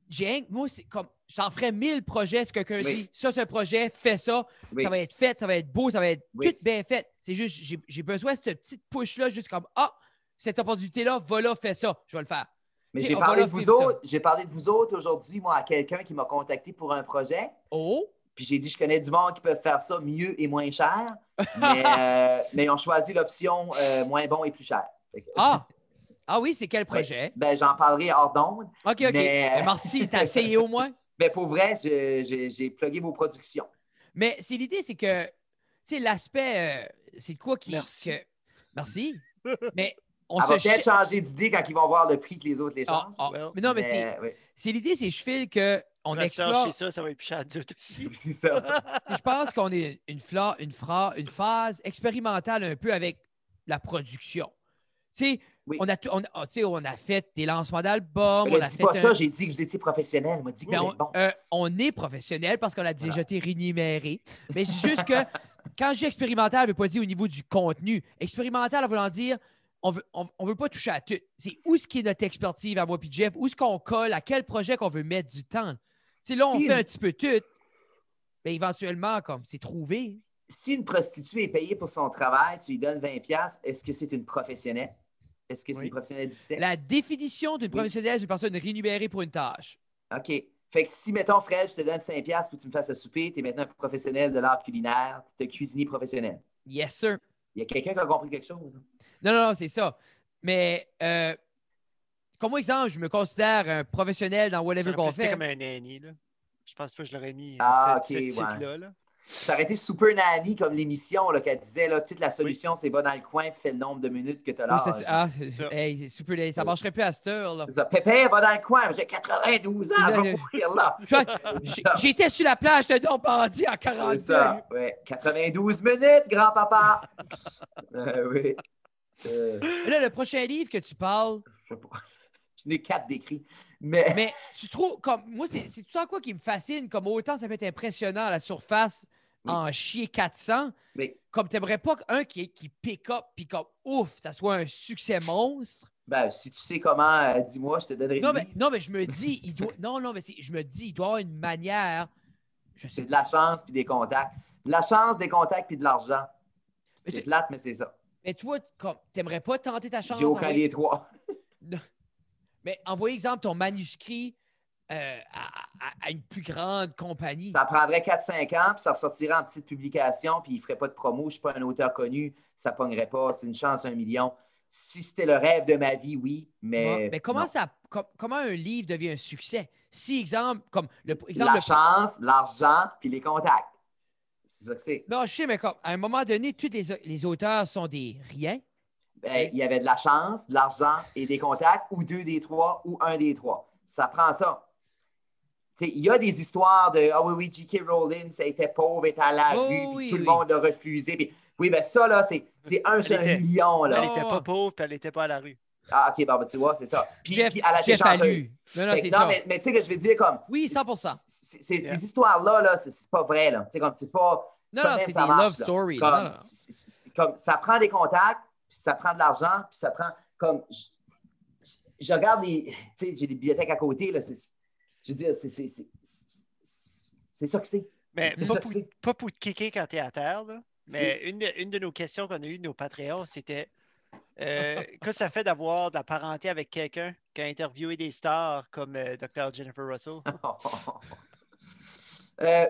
j'ai rien- moi c'est comme j'en ferais mille projets si quelqu'un Oui. dit ça c'est un projet, fais ça, Oui. ça va être fait, ça va être beau, ça va être Oui. tout bien fait. C'est juste j'ai, besoin de cette petite push là, juste comme ah cette opportunité là, va là, fais ça, je vais le faire. Mais j'ai on parlé de vous autres. J'ai parlé de vous autres aujourd'hui, moi, à quelqu'un qui m'a contacté pour un projet. Oh, Puis j'ai dit, je connais du monde qui peuvent faire ça mieux et moins cher. mais, euh, mais ils ont choisi l'option euh, moins bon et plus cher. Ah ah oui, c'est quel Ouais. projet? Ben, j'en parlerai hors d'onde. Ok ok. Mais- Mais merci, t'as essayé au moins. Mais pour vrai, j'ai plugué vos productions. Mais c'est l'idée, c'est que, tu sais, l'aspect, euh, c'est quoi qui. Merci. que- Merci. Mais on Elle va se. peut-être chi- changer d'idée quand ils vont voir le prix que les autres les Ah, changent. ah. Well, mais non, mais c'est- Mais, oui, c'est l'idée, c'est je file que on on explore. chez ça, ça va être plus cher aussi. c'est ça. Je pense qu'on est une, fla- une, fra- une phase expérimentale un peu avec la production. Tu sais, Oui. on, a tout- on, a- tu sais, on a fait des lancements d'albums, on a fait pas un- ça, j'ai dit que vous étiez professionnel. Dit que Ben, vous on, êtes bon. euh, on est professionnel parce qu'on a déjà été rémunéré. Mais c'est juste que quand je dis expérimental, ça ne veut pas dire au niveau du contenu. Expérimental, en voulant dire, on veut, on, on veut pas toucher à tout. C'est où ce qui est notre expertise à moi puis Jeff, où est-ce qu'on colle, à quel projet qu'on veut mettre du temps? C'est là, on Si fait une- un petit peu tout. Mais éventuellement, comme c'est trouvé. Si une prostituée est payée pour son travail, tu lui donnes 20$, est-ce que c'est une professionnelle? Est-ce que c'est Oui. une professionnelle du sexe? La définition d'une Oui. professionnelle, c'est une personne rémunérée pour une tâche. OK. Fait que si, mettons, Fred, je te donne 5$ pour que tu me fasses un souper, tu es maintenant un professionnel de l'art culinaire, tu es cuisinier professionnel. Yes, sir. Il y a quelqu'un qui a compris quelque chose. hein? Non, non, non, c'est ça. Mais euh, comme exemple, je me considère un professionnel dans whatever qu'on fait. C'était comme un nanny, là. Je pense pas que je l'aurais mis Ah, ce, ok, ce ouais. titre-là. là. Ça aurait été Super Nanny comme l'émission là, qu'elle disait là, toute la solution, c'est va dans le coin et fais le nombre de minutes que tu as là. c'est- ah, c'est- Ça. hey, ça marcherait plus à cette heure. là. Ça. Pépé, va dans le coin. J'ai 92 ans, je vais mourir là. J'étais sur la plage de Don Bandit en C'est 42. ça. Ouais. 92 minutes, grand-papa. Euh, oui. Euh, Là, le prochain livre que tu parles, je sais pas. Je n'ai quatre décrits. Mais, mais tu trouves comme moi, c'est tout ça quoi qui me fascine, comme autant ça peut être impressionnant à la surface Oui. en chier 400, mais comme t'aimerais pas qu'un qui, qui pick up puis comme ouf, ça soit un succès monstre. ben, si tu sais comment, euh, dis-moi, je te donnerai Non, mais, non, mais je me dis, il doit. Non, non, mais je me dis, il doit y avoir une manière. Je sais C'est de la chance puis des contacts. De la chance, des contacts puis de l'argent. C'est plate, mais c'est ça. Mais toi, comme, t'aimerais pas tenter ta chance? J'ai aucun des trois. Mais envoyer, exemple, ton manuscrit euh, à, à- à une plus grande compagnie. Ça prendrait 4-5 ans, puis ça ressortirait en petite publication, puis il ne ferait pas de promo. Je ne suis pas un auteur connu, ça ne pognerait pas. C'est une chance, un million. Si c'était le rêve de ma vie, oui, mais. mais comment non. ça com- comment un livre devient un succès? Si, exemple, comme le exemple. La le- chance, l'argent, puis les contacts. C'est ça que c'est. Non, je sais, mais comme, à un moment donné, tous les, les auteurs sont des riens. Ben, il y avait de la chance, de l'argent et des contacts, ou deux des trois, ou un des trois. Ça prend ça. Tu sais, Il y a des histoires de Ah oui, oui, J.K. Rowling, ça était pauvre, était à la Oh, rue, puis oui, tout le monde l'a refusé. Puis, oui, ben ça, là, c'est c'est un sur un million. Là. Elle était Oh. pas pauvre, puis elle était pas à la rue. Ah, OK, bon, ben, tu vois, c'est ça. Puis, Jeff, puis elle a été a chanceuse. Non, non, Fait c'est que non, ça. mais, mais tu sais que je veux dire comme. Oui, c'est- 100%. c'est- c'est- c'est- Yeah. Ces histoires-là, là, c'est c'est pas vrai. Là. Tu sais, comme c'est pas. Non, pas non, c'est ça des marche, love stories. Comme ça prend des contacts, puis ça prend de l'argent, puis ça prend comme je, regarde les, tu sais, j'ai des bibliothèques à côté là, je veux dire, c'est, c'est, c'est, c'est- c'est ça que c'est. Mais C'est pas ça pour, que pas pour te kicker quand tu es à terre, là, mais une de, une de nos questions qu'on a eues de nos Patreons, c'était euh, que ça fait d'avoir de la parenté avec quelqu'un qui a interviewé des stars comme euh, Dr. Jennifer Russell? Euh,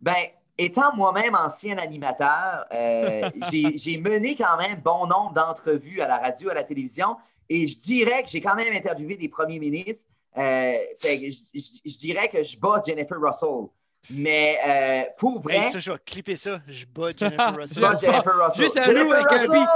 ben, étant moi-même ancien animateur, euh, j'ai, j'ai mené quand même bon nombre d'entrevues à la radio, à la télévision, et je dirais que j'ai quand même interviewé des premiers ministres. Euh, fait que je, je- je dirais que je bats Jennifer Russell. Mais euh, pour vrai, Hey, ça, je vais clipper ça. Je bats Jennifer je Russell. bats Jennifer Russell. Juste un loup Jennifer avec un Russell!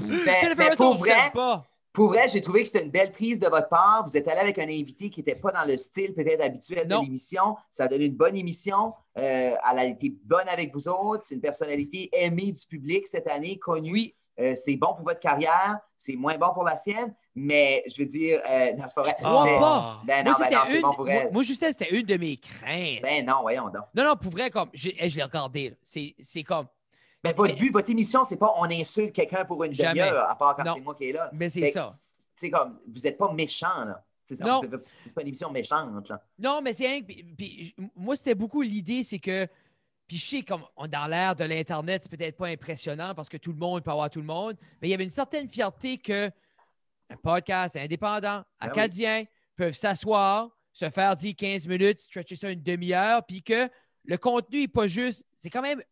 Mais, Jennifer mais Russell, pour je vrai, pas. Pour vrai, j'ai trouvé que c'était une belle prise de votre part. Vous êtes allé avec un invité qui n'était pas dans le style peut-être habituel Non. de l'émission. Ça a donné une bonne émission. Euh, elle a été bonne avec vous autres. C'est une personnalité aimée du public cette année, connue. Oui, Euh, c'est bon pour votre carrière. C'est moins bon pour la sienne. Mais je veux dire, euh, non, c'est pas vrai. crois Mais- pas. Ben non, moi, ben non, une. bon pour moi, elle. moi, je sais, c'était une de mes craintes. Ben non, voyons donc. Non, non, pour vrai, comme, je, hey, je l'ai regardé. c'est comme, Ben, votre but, votre émission, c'est pas on insulte quelqu'un pour une demi-heure, à part quand c'est moi qui est là. mais c'est ça. C'est comme, vous n'êtes pas méchant, là. C'est pas une émission méchante, là. Non, mais c'est Puis, moi, c'était beaucoup l'idée, c'est que. Puis je sais, comme on- dans l'ère de l'Internet, c'est peut-être pas impressionnant parce que tout le monde peut avoir tout le monde, mais il y avait une certaine fierté que un podcast indépendant, oui. acadien, peuvent s'asseoir, se faire dire 15 minutes, stretcher ça une demi-heure, puis que le contenu n'est pas juste. C'est quand même.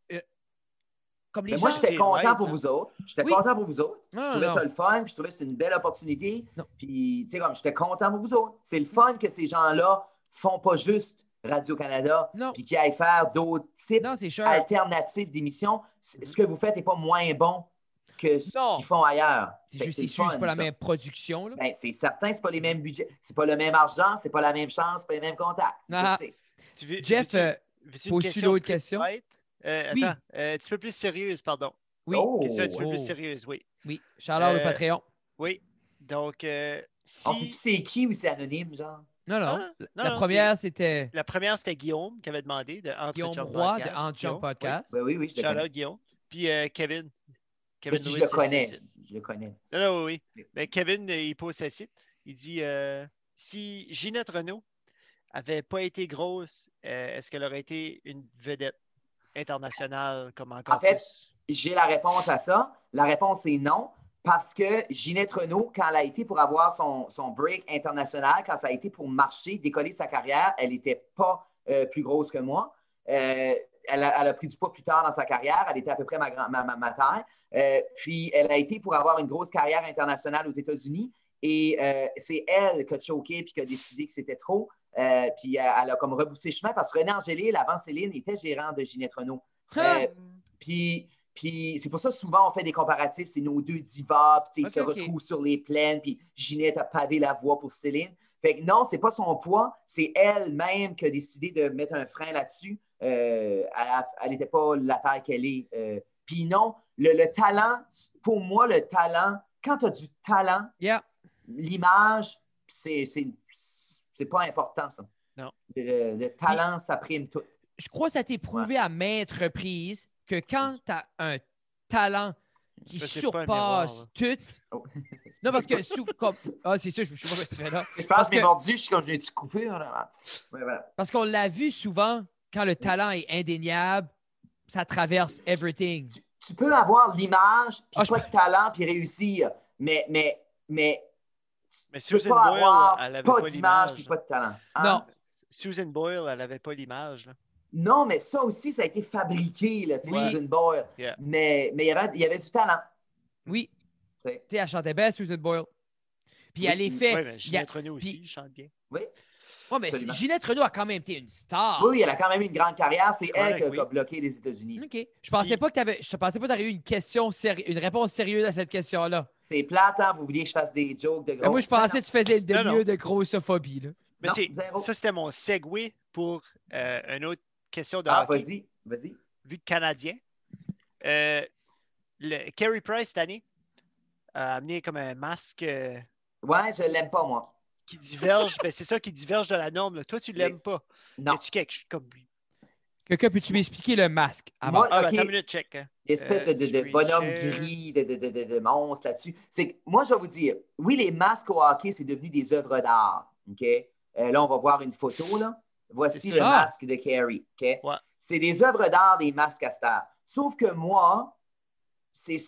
Comme les Mais moi, gens. j'étais c'est content pour hein. vous autres. J'étais Oui. content pour vous autres. Non, je trouvais non. ça le fun, puis je trouvais que c'était une belle opportunité. Non. Puis, tu sais, comme j'étais content pour vous autres. C'est le fun que ces gens-là font pas juste Radio-Canada, Non. puis qu'ils aillent faire d'autres types alternatifs d'émissions. Ce que vous faites n'est pas moins bon que ce qu'ils font ailleurs. C'est juste, c'est sûr, c'est fun, pas la ça. même production. Ben, c'est certain, c'est pas les mêmes budgets, c'est pas le même argent, c'est pas la même chance, c'est pas les mêmes contacts. Ah. que c'est. Tu veux- Jeff, veux-tu- euh, une question? Euh, Oui. Attends, euh, un petit peu plus sérieuse, pardon. oui, Oh. Question un petit peu Oh. plus sérieuse, oui. oui. Charlotte au Euh, Patreon. Oui. Donc, euh, si... On sait-tu c'est qui ou c'est anonyme, genre? Non, non. Ah, la non, la non, première, c'était La première, c'était Guillaume qui avait demandé de Entre Guillaume Chum Roy de. Entre Guillaume, Podcast. Ben oui, oui, Oui. le. Shout-out, Guillaume. Puis euh, Kevin. Kevin si je le connais, je le connais. Non, non, oui, oui. Mais Kevin, euh, il pose sa site. Il dit euh, si Ginette Renault avait pas été grosse, euh, est-ce qu'elle aurait été une vedette? Internationale comme encore En fait? J'ai la réponse à ça. La réponse est non, parce que Ginette Renault, quand elle a été pour avoir son, son break international, quand ça a été pour marcher, décoller sa carrière, elle n'était pas euh, plus grosse que moi. Euh, elle, a, elle a pris du poids plus tard dans sa carrière. Elle était à peu près ma, grand- ma, ma- ma taille. Euh, puis, elle a été pour avoir une grosse carrière internationale aux États-Unis. Et c'est elle qui a choqué puis qui a décidé que c'était trop. Euh, puis, elle, elle a comme reboussé chemin parce que René Angélil, avant Céline, était gérant de Ginette Renault. Euh, puis, puis c'est pour ça souvent on fait des comparatifs. C'est nos deux divas, puis ils se retrouvent sur les plaines, puis Ginette a pavé la voie pour Céline. Fait que non, c'est pas son poids, c'est elle-même qui a décidé de mettre un frein là-dessus. Euh, elle n'était pas la taille qu'elle est. Euh, puis non, le, le talent, pour moi, le talent, quand tu as du talent, Yeah. l'image, c'est c'est- pas important, ça. Non. Le, le talent, ça prime tout. Je crois que ça t'est prouvé à maintes reprises que quand tu as un talent qui Ça, surpasse miroir, tout. Oh. Non, parce que sou- comme. Ah, c'est sûr, je ne sais pas ce que tu fais là. Je pense que mordus, je suis comme je viens de couper. Ouais, voilà. Parce qu'on l'a vu souvent, quand le talent est indéniable, ça traverse everything. Tu peux avoir l'image, puis Ah, je pas de talent, puis réussir. Mais, mais, mais Mais Susan pas Boyle, avoir elle avait pas pas d'image, puis pas de talent. Hein? Non. Susan Boyle, elle avait pas l'image. là. Non, mais ça aussi, ça a été fabriqué, là, tu sais, Oui. Susan Boyle. Yeah. Mais, mais il, y avait, il y avait du talent. Oui, tu sais. elle chantait bien, Susan Boyle. Puis Oui, elle est fait. Ouais, mais il y a- aussi, puis- il chante bien. Oui. Ouais, mais Absolument. Ginette Renault a quand même été une star. oui, elle a quand même eu une grande carrière. C'est elle qui a, oui. bloqué les États-Unis. OK. Je pensais Puis- pas que t'avais. Je pensais pas que tu aurais eu une question une réponse sérieuse à cette question-là. C'est plate, hein? Vous vouliez que je fasse des jokes de Mais gros. moi, je pensais que tu faisais de Non, non. mieux de grossophobie. Là. Mais Non, ça, c'était mon segue pour euh, une autre question de Ah, vas-y, vas-y. vu que Canadien. Euh, le, Carey Price, cette année, a amené comme un masque euh, Ouais, je l'aime pas, moi. Qui diverge. ben, c'est ça qui diverge de la norme. là. Toi, tu l'aimes pas. Y Non. a-tu quelque chose comme. Quelqu'un peux-tu m'expliquer le masque avant? Moi, Ah, ben, ok. attends une minute, check. hein. espèce Euh, de, de- de screen bonhomme gris, de, de, de, de, de monstre là-dessus. C'est que moi, je vais vous dire, oui, les masques au hockey, c'est devenu des œuvres d'art. OK? Euh, là, on va voir une photo. Là. Voici le masque de Carrie. Ouais. C'est des œuvres d'art, des masques à star. Sauf que moi, c'est.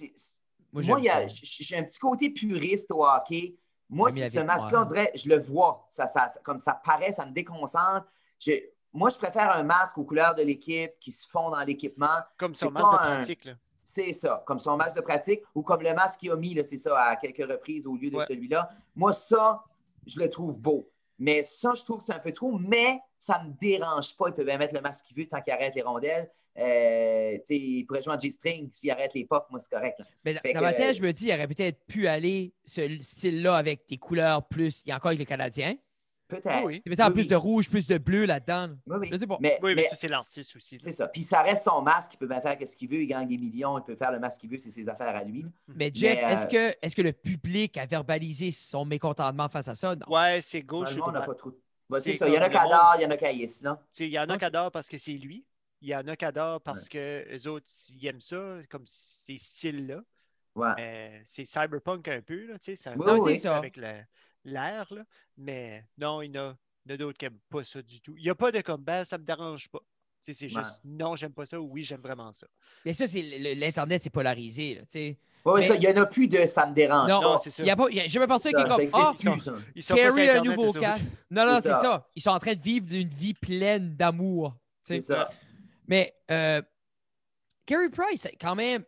Moi, y j'ai un petit côté puriste au hockey. Moi, ce masque-là, on dirait, je le vois. Ça, ça, comme ça paraît, ça me déconcentre. Je- moi, je préfère un masque aux couleurs de l'équipe qui se fond dans l'équipement. Comme son masque de un- pratique. C'est ça, comme son masque de pratique ou comme le masque qu'il a mis, c'est ça, à quelques reprises au lieu de Ouais. celui-là. Moi, ça, je le trouve beau. Mais ça, je trouve que c'est un peu trop, mais ça ne me dérange pas. Il peut bien mettre le masque qu'il veut tant qu'il arrête les rondelles. Euh, tu sais, il pourrait jouer en G-string s'il arrête les pop, moi, c'est correct. là. Mais dans, Fait dans que, ma tête, euh, je me dis, il aurait peut-être pu aller ce style-là avec des couleurs plus. Il y a encore avec les Canadiens. Peut-être. Oui, mets ça en Oui, plus oui. de rouge, plus de bleu là-dedans. Oui, oui. Je sais pas. Mais, oui, mais mais ça, c'est l'artiste aussi. c'est ça. Puis ça reste son masque, il peut bien faire ce qu'il veut, il gagne des millions, il peut faire le masque qu'il veut, c'est ses affaires à lui. Mais Jeff, Mais, euh, est-ce que, est que le public a verbalisé son mécontentement face à ça? Non. Ouais, c'est gauche le ou monde n'a pas trop. Ouais, c'est ça. Il y en a qui le adorent, il y en a qui haïssent, non? Il y en a qui adorent parce que c'est lui. Il y en a qui adorent parce que les autres, ils aiment ça, comme ces styles-là. Ouais. Euh, c'est cyberpunk un peu, là, tu sais, c'est un Oui, peu oui, avec- ça. l'air, là. Mais non, il y en a, il y en a d'autres qui n'aiment pas ça du tout. Il n'y a pas de comme, ben, ça me dérange pas. Tu sais, c'est Ouais. juste, non, j'aime pas ça ou oui, j'aime vraiment ça. Mais ça, c'est l'Internet, c'est polarisé. Là, tu sais. Oui, Mais- ça, il n'y en a plus de ça me dérange. Non, pas. Non, c'est ça. Il y a pas, il y a- j'ai même pensé qu'il Ça, est ça comme Ah, ça. Ils sont un nouveau casque. Non, non, C'est ça. ça. Ils sont en train de vivre une vie pleine d'amour. C'est ça. Mais euh, Carey Price, quand même,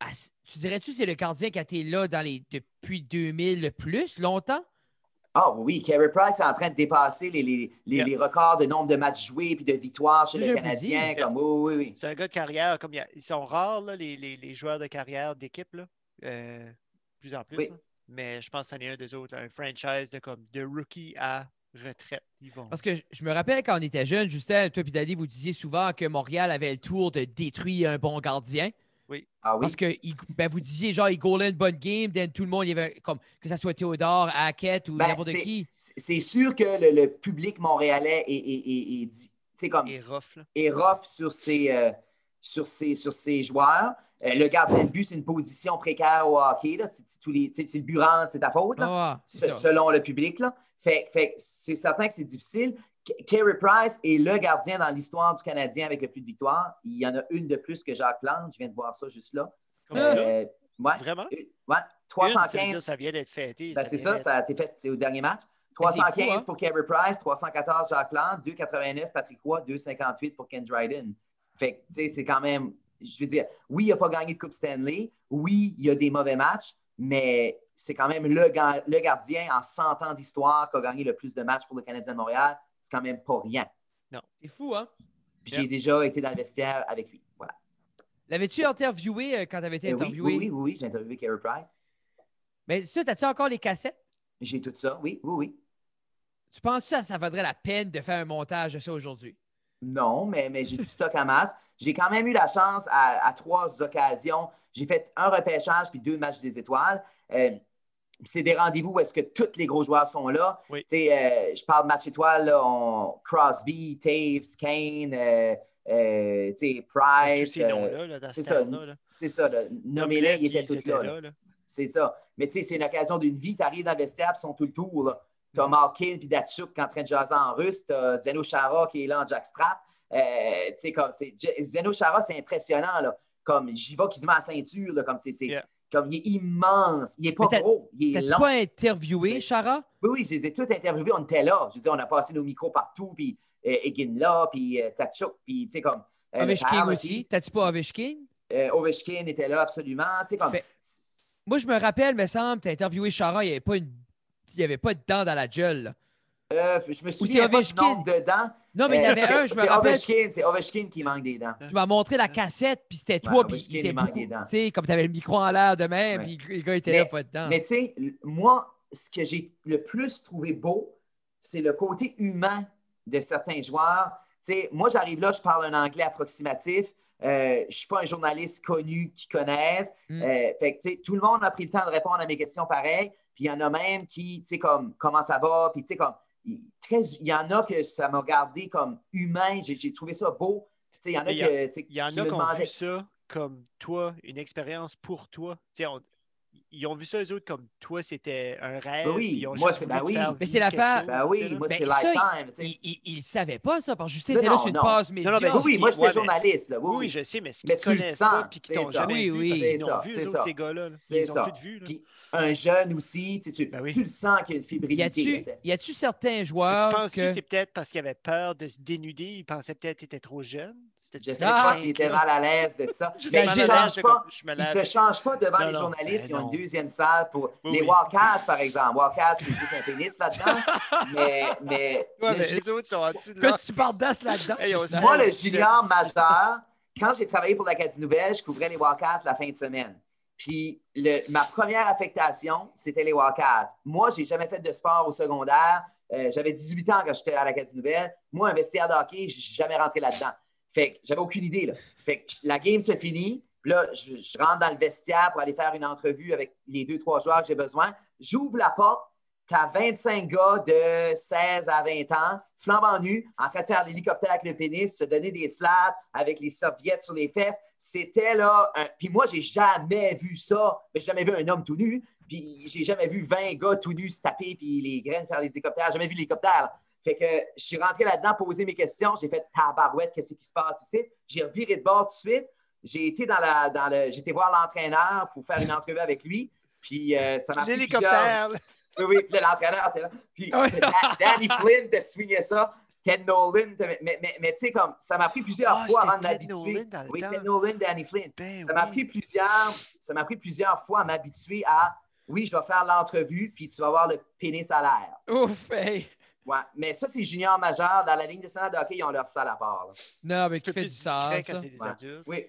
ass- tu dirais-tu que c'est le gardien qui a été là dans les, depuis 2000 le plus longtemps? Ah oui, Carey Price est en train de dépasser les, les, les, Yeah. les records de nombre de matchs joués puis de victoires chez peu Canadiens. dit. Comme, oui, oui, oui. C'est un gars de carrière, comme il y a- ils sont rares, là, les, les- les joueurs de carrière d'équipe, là. Euh, plus en plus. Oui. là. Mais je pense que c'en est un des autres, un franchise de comme de rookie à retraite. Ils vont. Parce que je- me rappelle quand on était jeunes, Justin, toi et Dali, vous disiez souvent que Montréal avait le tour de détruire un bon gardien. Ah oui. Parce que il- ben, vous disiez, genre, il goalait une bonne game, then tout le monde, il y avait comme que ça soit Théodore, Hackett ou Ben, n'importe c'est- qui. C'est sûr que le, le public montréalais est, est, est, est dit- c'est comme, Et rough, là. est rough sur ses, euh, sur ses, sur ses joueurs. Euh, le gardien de but, c'est une position précaire au hockey. là. C'est c'est tous les- c'est- c'est le burant, c'est ta faute. là. Ça. selon le public. Là. Fait, fait que c'est certain que c'est difficile. Carey Price est le gardien dans l'histoire du Canadien avec le plus de victoires. Il y en a une de plus que Jacques Plante. Je viens de voir ça juste là. Euh, ouais, Vraiment? euh, ouais, Une, ça veut dire 315. ça vient d'être fêté. Ben, c'est ça, ça a été fait c'est au dernier match. Mais c'est fou, 315 hein? pour Carey Price, 314 Jacques Plante, 289 Patrick Roy, 258 pour Ken Dryden. Fait que, tu sais, c'est quand même, je veux dire, oui, il n'a pas gagné de Coupe Stanley. Oui, il y a des mauvais matchs, mais c'est quand même le, ga- le gardien en 100 ans d'histoire qui a gagné le plus de matchs pour le Canadien de Montréal. C'est quand même pas rien. C'est fou, hein? Puis J'ai déjà été dans le vestiaire avec lui. Voilà. L'avais-tu interviewé euh, quand tu avais été Euh, interviewé? oui, oui, oui, oui, j'ai interviewé Carey Price. Mais ça, t'as-tu encore les cassettes? J'ai tout ça, oui, oui, oui. Tu penses que ça, ça vaudrait la peine de faire un montage de ça aujourd'hui? Non, mais, mais j'ai du stock en masse. J'ai quand même eu la chance à, à trois occasions. J'ai fait un repêchage puis deux matchs des étoiles. Euh, c'est des rendez-vous où est-ce que tous les gros joueurs sont là. Oui. Euh, je parle de match étoile, là, on- Crosby, Taves, Kane, euh, euh, Price. c'est ce ça. c'est ça, nommez-les, ils étaient tous là. C'est ça. Mais tu sais, c'est une occasion d'une vie. Tu arrives dans le vestiaire, ils sont tout le tour. là. T'as Malkin puis Datsuk qui est en train de jaser en russe. T'as Zeno Chara qui est là en jackstrap. Euh, comme Zeno Chara, c'est impressionnant. Là. Comme j'y vais qui se met à la ceinture. Là, comme c'est, c'est- Yeah. Comme il est immense. Il est pas gros. Il est long. pas interviewé, Chara? Oui, oui, je les ai tous interviewés. On était là. Je veux dire, on a passé nos micros partout. Puis euh, Egin là, puis euh, Tatchuk, puis tu sais, comme. euh, Ovechkin aussi. T'as-tu pas Ovechkin? euh, Ovechkin était là, absolument. Tu sais, comme. Mais- Moi, je me rappelle, me semble, t'as interviewé Chara, il n'y avait pas une. Il n'y avait pas de dents dans la gueule. là. euh, je me souviens pas de dents. Non, mais il y en avait un, je me rappelle. C'est Ovechkin qui manque des dents. Tu m'as montré la cassette, puis c'était Ouais, toi, puis Ovechkin, il était beaucoup. des dents. Tu sais, comme tu avais le micro en l'air de même, Ouais. puis le gars était Mais- là, pas dedans. Mais tu sais, moi, ce que j'ai le plus trouvé beau, c'est le côté humain de certains joueurs. Tu sais, moi, j'arrive là, je parle un anglais approximatif. Euh, je ne suis pas un journaliste connu qui connaisse. Mm. Euh, fait que, tu sais, tout le monde a pris le temps de répondre à mes questions pareil. Puis il y en a même qui, tu sais, comme, comment ça va? Puis, tu sais, comme, très- il y en a que ça m'a gardé comme humain. J'ai trouvé ça beau. il y en a y a- que, tu sais, Il y en qui a me qui ont vu ça comme toi, une expérience pour toi. Tu sais, on- ils ont vu ça, eux autres, comme toi, c'était un rêve. Ben oui, ils ont moi, c'est- ben oui. Mais c'est l'affaire. quelque Ben oui, moi, Ben, c'est ça, lifetime. tu sais. Il, il, il savait pas ça, parce que Justin Non, était là non, sur une média. ben, Oui, oui, moi, j'étais ouais, journaliste. Là. Oui, Oui, oui. je sais, mais ce qu'ils te tu le connaissent sens, pas puis qui c'est t'ont ça. jamais Oui, vu oui. parce qu'ils vu, eux autres, ces gars-là. Ils ont ça. tout vu. Un jeune aussi, tu, sais, tu, Ben oui. tu le sens qu'il y a une Y fébrilité. sais. y a-tu certains joueurs Tu penses que... que c'est peut-être parce qu'il avait peur de se dénuder, il pensait peut-être qu'il était trop jeune? Je sais Ah! pas s'il était mal à l'aise de ça. Je Mais sais il ne l'aise, change pas. ne se devant Non, les non, journalistes. ben Ils ont non. une deuxième salle pour Oui, les oui. Wildcats, par exemple. Wildcats, c'est juste un pénis là-dedans. mais, mais, Ouais, le mais les autres sont en dessous de Que là. tu parles d'as là-dedans? Hey, moi, le junior majeur, quand j'ai travaillé pour l'Acadie Nouvelle, je couvrais les Wildcats la fin de semaine. Puis ma première affectation, c'était les Wildcats. Moi, j'ai jamais fait de sport au secondaire. Euh, j'avais 18 ans quand j'étais à l'Acadie Nouvelle. Moi, un vestiaire de hockey, je suis jamais rentré là-dedans. Fait que j'avais aucune idée. Là. Fait que la game se finit. Là, je, je rentre dans le vestiaire pour aller faire une entrevue avec les deux, trois joueurs que j'ai besoin. J'ouvre la porte. Tu as 25 gars de 16 à 20 ans, flambant nus, en train de faire l'hélicoptère avec le pénis, se donner des slaps avec les serviettes sur les fesses. C'était là. Puis moi, j'ai jamais vu ça. J'ai jamais vu un homme tout nu. Puis j'ai jamais vu 20 gars tout nus se taper puis les graines faire les hélicoptères. J'ai jamais vu l'hélicoptère. Fait que je suis rentré là-dedans, poser mes questions. J'ai fait tabarouette, qu'est-ce qui se passe ici? J'ai reviré de bord tout de suite. J'ai été dans la, dans le, été voir l'entraîneur pour faire une entrevue avec lui. Puis euh, ça m'a plusieurs... Oui, oui, puis l'entraîneur était là. Puis c'est Dan- Danny Flynn te swingait ça. Ted Nolan, te- mais, mais, mais tu sais, comme ça m'a pris plusieurs Ah, fois avant de Ted m'habituer. Oui, temps. Ted Nolan, Danny Flynn. Ben Ça m'a oui. pris plusieurs, ça m'a pris plusieurs fois à m'habituer à oui, je vais faire l'entrevue, puis tu vas voir le pénis à l'air. Ouf, hey. Ouais. Mais ça, c'est junior majeur. Dans la ligne nationale de hockey, ils ont leur salle à part. là. Non, mais qui fait du sens, discret quand ça. c'est des Ouais. adultes. Oui.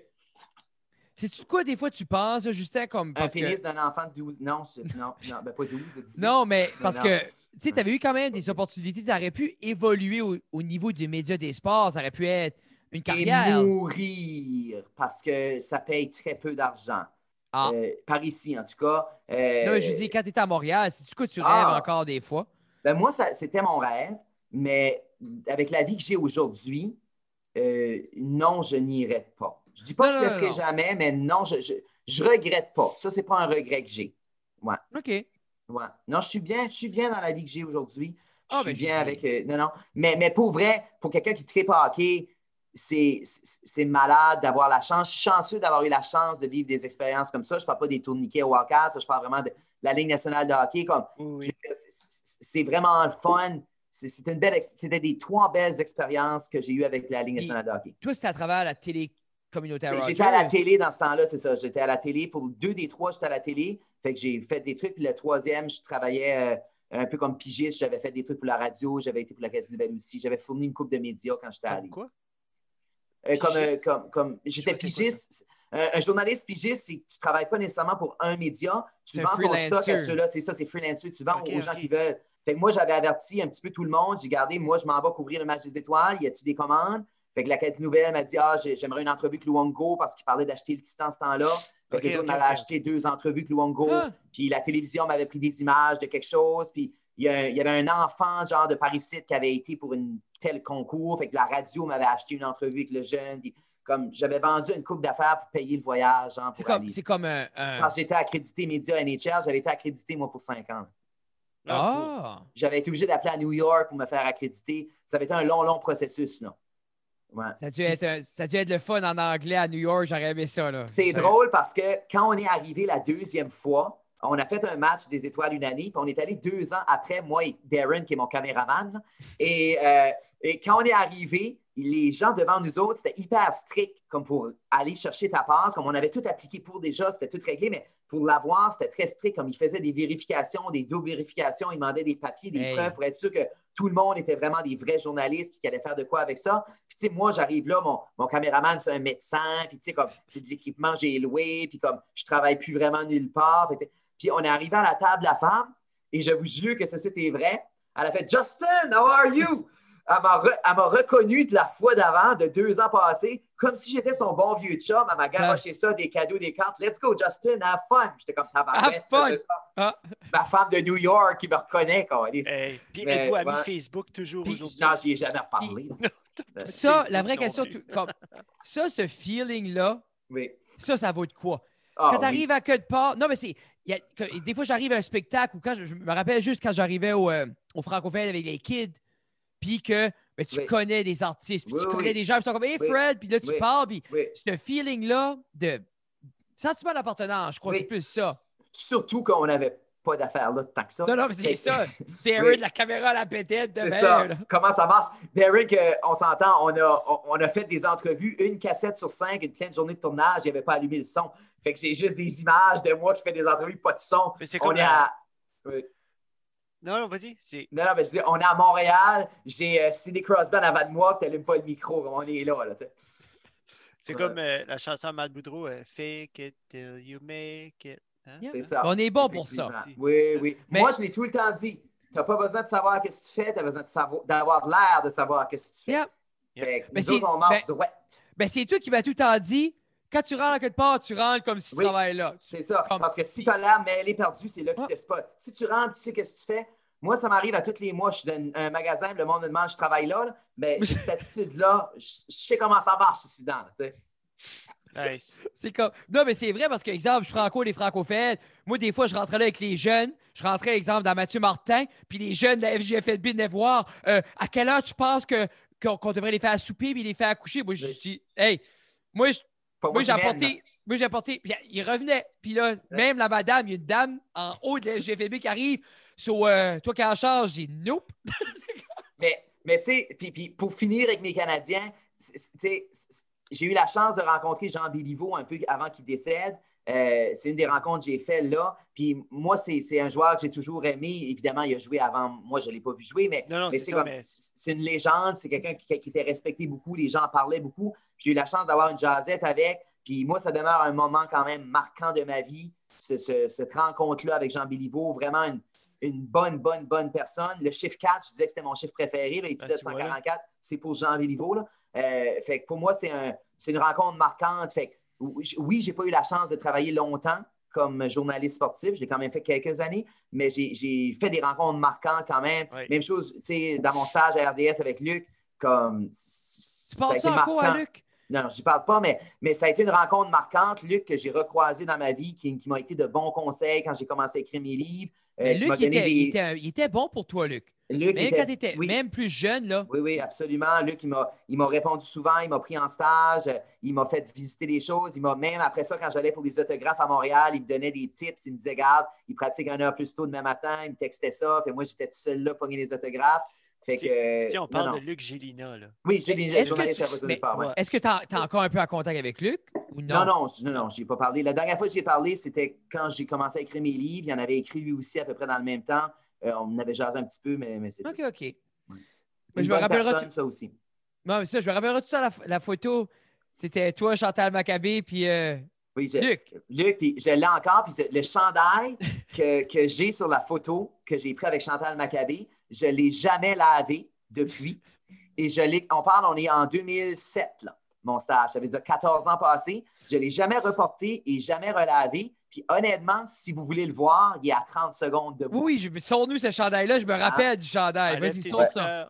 C'est-tu quoi, des fois, tu penses, Justin, comme... Un Parce que... pénis d'un enfant de 12. Non, je- non, non, ben pas 12, de 18. Non, mais parce non. que, tu sais, tu avais eu quand même des opportunités, tu aurais pu évoluer au, au niveau des médias des sports, ça aurait pu être une Et carrière. mourir parce que ça paye très peu d'argent. Ah. Euh, par ici, en tout cas. Euh, Non, mais je dis, quand tu étais à Montréal, c'est du coup tu rêves Ah. encore des fois? ben, moi, c'était mon rêve, mais avec la vie que j'ai aujourd'hui, euh, non, je n'irai pas. Je dis pas Non, que je non, le ferai non. jamais, mais non, je, je, je regrette pas. Ça, c'est pas un regret que j'ai. OK. Ouais. Non, je suis bien, je suis bien dans la vie que j'ai aujourd'hui. Je Ah, suis ben, bien avec. euh, non, non. Mais, mais pour vrai, pour quelqu'un qui ne pas hockey, c'est malade d'avoir la chance. Je suis chanceux d'avoir eu la chance de vivre des expériences comme ça. Je ne parle pas des tourniquets au Wildcats, je parle vraiment de la Ligue nationale de hockey. Comme, Oui, c'est- vraiment le fun. C'est- C'était une belle, ex- c'était des trois belles expériences que j'ai eues avec la Ligue nationale de hockey. Toi, c'était à travers la télé communautaire. J'étais à la télé dans ce temps-là, c'est ça. J'étais à la télé. Pour deux des trois, j'étais à la télé. Fait que j'ai fait des trucs. Puis le troisième, je travaillais euh, un peu comme pigiste. J'avais fait des trucs pour la radio. J'avais été pour l'Acadie Nouvelle aussi. J'avais fourni une coupe de médias quand j'étais allé. quoi? Euh, comme, euh, comme, comme, j'étais pigiste. Euh, un journaliste pigiste, c'est que tu ne travailles pas nécessairement pour un média. Tu vends ton stock à ceux-là. C'est ça, c'est freelancer. Tu vends aux gens qui veulent. Fait que moi, j'avais averti un petit peu tout le monde. J'ai gardé, moi, je m'en vais couvrir le match des étoiles. Y a-tu des commandes? Fait que l'Acadie Nouvelle m'a dit Ah, j'ai- j'aimerais une entrevue avec Luongo parce qu'il parlait d'acheter le Titan ce temps-là. Fait que les autres m'avaient acheté deux entrevues avec Luongo. Ah. Puis la télévision m'avait pris des images de quelque chose. Puis il y, a- il y avait un enfant, genre de Paris-Site, qui avait été pour une tel concours. Fait que la radio m'avait acheté une entrevue avec le jeune. Puis comme j'avais vendu une coupe d'affaires pour payer le voyage. Genre, C'est comme, aller. c'est comme un. un- Quand j'étais accrédité média NHL, j'avais été accrédité, moi, pour cinq ans. Ah! J'avais été obligé d'appeler à New York pour me faire accréditer. Ça avait été un long, long processus. là. Ouais. Ça a, dû être un- ça a dû être le fun en anglais à New York, j'aurais aimé ça. C'est drôle parce que quand on est arrivé la deuxième fois, on a fait un match des Étoiles une année, puis on est allé deux ans après, moi et Darren, qui est mon caméraman. Et, euh, et quand on est arrivé, les gens devant nous autres, c'était hyper strict, comme pour aller chercher ta passe, comme on avait tout appliqué pour déjà, c'était tout réglé, mais pour l'avoir, c'était très strict, comme ils faisaient des vérifications, des doubles vérifications, ils demandaient des papiers, des Hey. preuves pour être sûr que tout le monde était vraiment des vrais journalistes qu'ils allaient faire de quoi avec ça. Puis, tu sais, moi, j'arrive là, mon, mon caméraman, c'est un médecin, puis, tu sais, comme, c'est de l'équipement j'ai loué, puis comme, je travaille plus vraiment nulle part. Puis, puis on est arrivé à la table, la femme, et je vous jure que ça, c'était vrai. Elle a fait Justin, how are you? Elle m'a, re- elle m'a reconnu de la fois d'avant, de deux ans passés, comme si j'étais son bon vieux chum. Elle m'a garoché ça, des cadeaux, des cartes. Let's go, Justin, have fun. J'étais comme ça. Have fun. Ah. Ma femme de New York qui me reconnaît. Quoi. Hey, Puis Mais, êtes-vous amis ouais. Facebook toujours Puis, aujourd'hui? non, j'y ai jamais reparlé. Ça, la vraie question, tu- comme, ça, ce feeling-là, Oui. ça, ça vaut de quoi? Ah, quand oui. tu arrives à quelque part. Non, mais c'est. il y a- que- des fois, j'arrive à un spectacle ou quand je, je me rappelle juste quand j'arrivais au, euh, au Francophone avec les kids, puis que ben, tu Oui. connais des artistes, puis Oui, tu connais oui. des gens, puis ils sont comme Hey Oui. Fred, puis là, tu Oui. parles, puis Oui. ce feeling-là de sentiment d'appartenance, je crois, Oui. c'est plus ça. Surtout qu'on n'avait pas d'affaires là tant que ça. Non, non, mais c'est ça. Oui. la caméra à la pétette de C'est ça. Comment ça marche? Derek, euh, on s'entend, on a, on, on a fait des entrevues, une cassette sur cinq, une pleine journée de tournage, il n'y avait pas allumé le son. Fait que j'ai juste des images de moi qui fais des entrevues, pas de son. Mais c'est On comme est à. Oui. Non, non, vas-y. C'est... Non, non, mais je dis, on est à Montréal, j'ai euh, Sidney Crosby en avant de moi, tu n'allumes pas le micro, on est là. là tu sais. C'est Ouais. comme euh, la chanson de Matt Boudreau, euh, Fake it till you make it. Hein? C'est ça. On est bon pour ça. Oui, oui. Mais- Moi, je l'ai tout le temps dit. Tu n'as pas besoin de savoir ce que tu fais, tu as besoin d'avoir l'air de savoir ce que tu fais. Yeah. Fait que nous autres, on marche ben- droit. Ben, c'est toi qui m'as tout le temps dit. Quand tu rentres à quelque part, tu rentres comme si tu Oui. travailles là. C'est ça. Comme- Parce que si tu as l'air mêlé perdu, c'est là que Ouais. tu te spots. Si tu rentres, tu sais qu'est-ce que tu fais? Moi, ça m'arrive à tous les mois. Je suis dans un magasin, le monde me demande je travaille là. là. Mais j'ai cette attitude-là. Je, je sais comment ça marche ici dedans. là. Nice. C'est comme. Non, mais c'est vrai parce que, exemple, je cours des francophones. Moi, des fois, je rentrais là avec les jeunes. Je rentrais, exemple, dans Mathieu Martin. Puis les jeunes de la FGFLB venaient voir euh, à quelle heure tu penses que, qu'on, devrait les faire souper puis les faire coucher. Moi, je dis, hey, moi, je- moi, j'ai apporté. Moi, j'ai apporté. Puis ils revenaient. Puis là, même la madame, il y a une dame en haut de la FGFLB qui arrive. So, euh, toi qui en charge, j'ai nope. Mais, mais tu sais, puis, puis pour finir avec mes Canadiens, j'ai eu la chance de rencontrer Jean Béliveau un peu avant qu'il décède. Euh, c'est une des rencontres que j'ai faites là. Puis moi, c'est un joueur que j'ai toujours aimé. Évidemment, il a joué avant. Moi, je ne l'ai pas vu jouer, mais, c'est mais- une légende. C'est quelqu'un qui, qui était respecté beaucoup. Les gens en parlaient beaucoup. J'ai eu la chance d'avoir une jasette avec. Puis moi, ça demeure un moment quand même marquant de ma vie. ce- ce- cette rencontre-là avec Jean Béliveau, vraiment une, une bonne, bonne, bonne personne. Le chiffre 4, je disais que c'était mon chiffre préféré, l'épisode Ah, tu vois, là. 144, c'est pour Jean Béliveau. Là. Euh, fait que pour moi, c'est un, c'est une rencontre marquante. Fait que, oui, j'ai pas eu la chance de travailler longtemps comme journaliste sportif. Je l'ai quand même fait quelques années, mais j'ai fait des rencontres marquantes quand même. Oui. Même chose, tu sais, dans mon stage à RDS avec Luc, comme. Tu ça a penses été ça à marquant. Luc? Non, je ne parle pas, mais, mais ça a été une rencontre marquante, Luc, que j'ai recroisé dans ma vie, qui, qui m'a été de bons conseils quand j'ai commencé à écrire mes livres. Euh, Mais Luc, il était, des- il était un- il était bon pour toi, Luc. Luc Même était- quand tu étais oui, même plus jeune, là. oui, oui, absolument. Luc, il m'a, il m'a répondu souvent, il m'a pris en stage, euh, il m'a fait visiter des choses. Il m'a même, après ça, quand j'allais pour des autographes à Montréal, il me donnait des tips. Il me disait, garde, il pratique une heure plus tôt demain matin. Il me textait ça. Fait, moi, j'étais tout seul là pour gagner les autographes. Fait Si- que, Si on parle non. de Luc Gélina, là. Oui, à ouais. ouais. Est-ce que tu es encore un peu en contact avec Luc? Ou non? Non, non, je- non, n'ai pas parlé. La dernière fois que j'ai parlé, c'était quand j'ai commencé à écrire mes livres. Il y en avait écrit lui aussi à peu près dans le même temps. Euh, on avait jasé un petit peu, mais, mais c'est OK, OK. je me rappellerai personne, tout- ça aussi. Non, mais ça, je me rappellerai tout ça, la, la photo. C'était toi, Chantal Maccabé, puis euh, Oui, je- Luc. Luc, puis je l'ai encore. Puis le chandail que, que j'ai sur la photo que j'ai pris avec Chantal Maccabé, je ne l'ai jamais lavé depuis. Et je l'ai, on parle, on est en 2007, là, mon stage. Ça veut dire 14 ans passés. Je ne l'ai jamais reporté et jamais relavé. Puis honnêtement, si vous voulez le voir, il est à 30 secondes debout. Oui, je, sors-nous ce chandail-là. Je me rappelle du chandail. Vas-y, sors ça.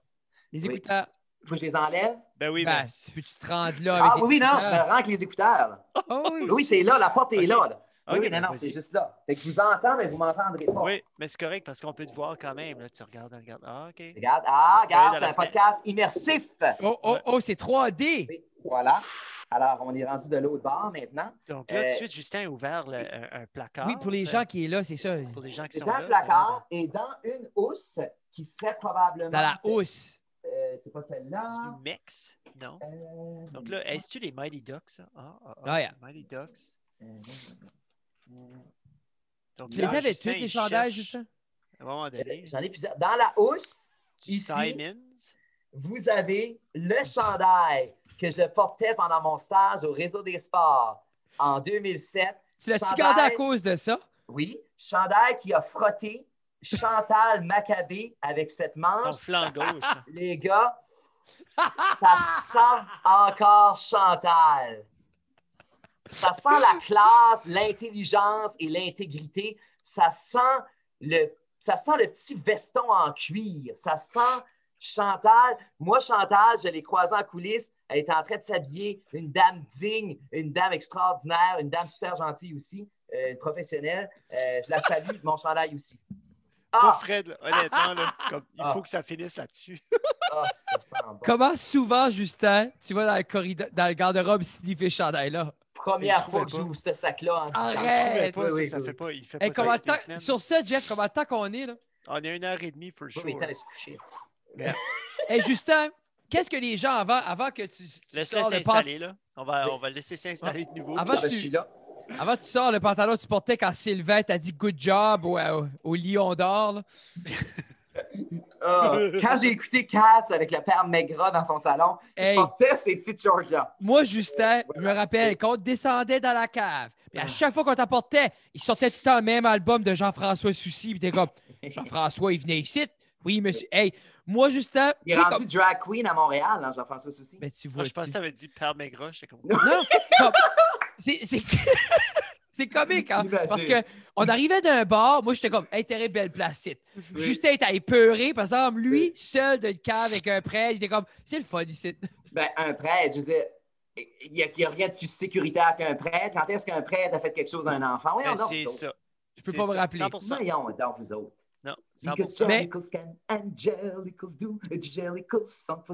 Les Oui. écouteurs. Il faut que je les enlève. Ben oui, Ben, ben, tu peux-tu te rendre là avec Ah oui, oui, non, je me rends avec les écouteurs. là. Oh, oui. Oui, c'est là, la porte est là. Oui, Ok, oui, ben, non, non, vas-y. c'est juste là. Fait que je vous entends, mais vous ne m'entendrez pas. Oui, mais c'est correct parce qu'on peut te voir quand même. Là, tu regardes, regarde. Ah, OK. Regarde, ah, regarde, c'est un podcast immersif. Oh, oh, oh, c'est 3D. Oui, voilà. Alors, on est rendu de l'autre bord maintenant. Donc là, tout Euh, de suite, Justin a ouvert le- un, un placard. Oui, pour les gens qui est là, c'est ça. Pour les gens qui C'est sont dans là. l'air placard et dans une housse qui serait probablement. Dans la c'est- housse. euh, c'est pas celle-là. Du Mex, non? Euh, Donc là, est-ce-tu les Mighty Ducks? ça? Ah, ah, ah, Ah, yeah. Mighty Ducks. Euh, euh, Donc Tu là, les avais Justin, toutes, les il chandails? À un moment donné, J'en ai plusieurs. Dans la housse, du ici. Simons. vous avez le chandail que je portais pendant mon stage au Réseau des sports en 2007. Tu l'as-tu Chandail- gardé à cause de ça? Oui, chandail qui a frotté Chantal Maccabé avec cette Ton manche. flanc gauche. Les gars, ça sent encore Chantal. Ça sent la classe, l'intelligence et l'intégrité. Ça sent le, ça sent le petit veston en cuir. Ça sent Chantal, moi, Chantal, je l'ai croisée en coulisses. Elle était en train de s'habiller. Une dame digne, une dame extraordinaire, une dame super gentille aussi, euh, une professionnelle. Euh, je la salue, mon chandail aussi. Ah! Fred, là, honnêtement, là, comme, il Ah. faut que ça finisse là-dessus. Ah, ça sent bon. Comment souvent, Justin, tu vas dans le corridor, dans le garde-robe sniffer ce chandail-là? Première fois que j'ouvre ce sac-là en disant- Arrête! Pas, Oui, ça, oui, ça oui. fait pas. Il fait Hey, ça sur Jeff, comment temps qu'on est, là? On est une heure et demie, for sure. mais temps de se coucher. Hey, Justin, qu'est-ce que les gens, avant, avant que tu, tu Laisse-le sors le pan- s'installer, là. On va, on va le laisser s'installer de nouveau. Avant Ah, ben, tu- je suis là. avant que tu sors le pantalon que tu portais quand Sylvain t'a dit good job au, au, au Lion d'or, Ah, quand j'ai écouté Cats avec le père Maigrat dans son salon, Hey. je portais ces petites choses-là. Moi, Justin, je me rappelle, quand on descendait dans la cave, puis à chaque fois qu'on t'apportait, il sortait tout le temps le même album de Jean-François Soucy, puis t'es comme, Jean-François, il venait ici? Oui, monsieur. Hey, moi, Justin, Il est rendu drag queen à Montréal, hein, Jean-François Soucy. Ben, tu vois. Moi, je pensais que tu avais dit Père Maigrat. Comme. Non, comme- c'est c'est- comique, hein? Imagine. Parce qu'on arrivait d'un bar, moi, j'étais comme, hey, t'es belle placide. Oui. Justin était épeuré, par exemple, lui, seul de cave avec un prêtre, il était comme, c'est le fun ici. Ben, un prêtre, je veux dire, il n'y a, il y a rien de plus sécuritaire qu'un prêtre. Quand est-ce qu'un prêtre a fait quelque chose à un enfant? Voyons Ben, c'est ça. Je peux C'est pas me rappeler. 100%. Voyons donc, vous autres. Non, Because 100%. Mais-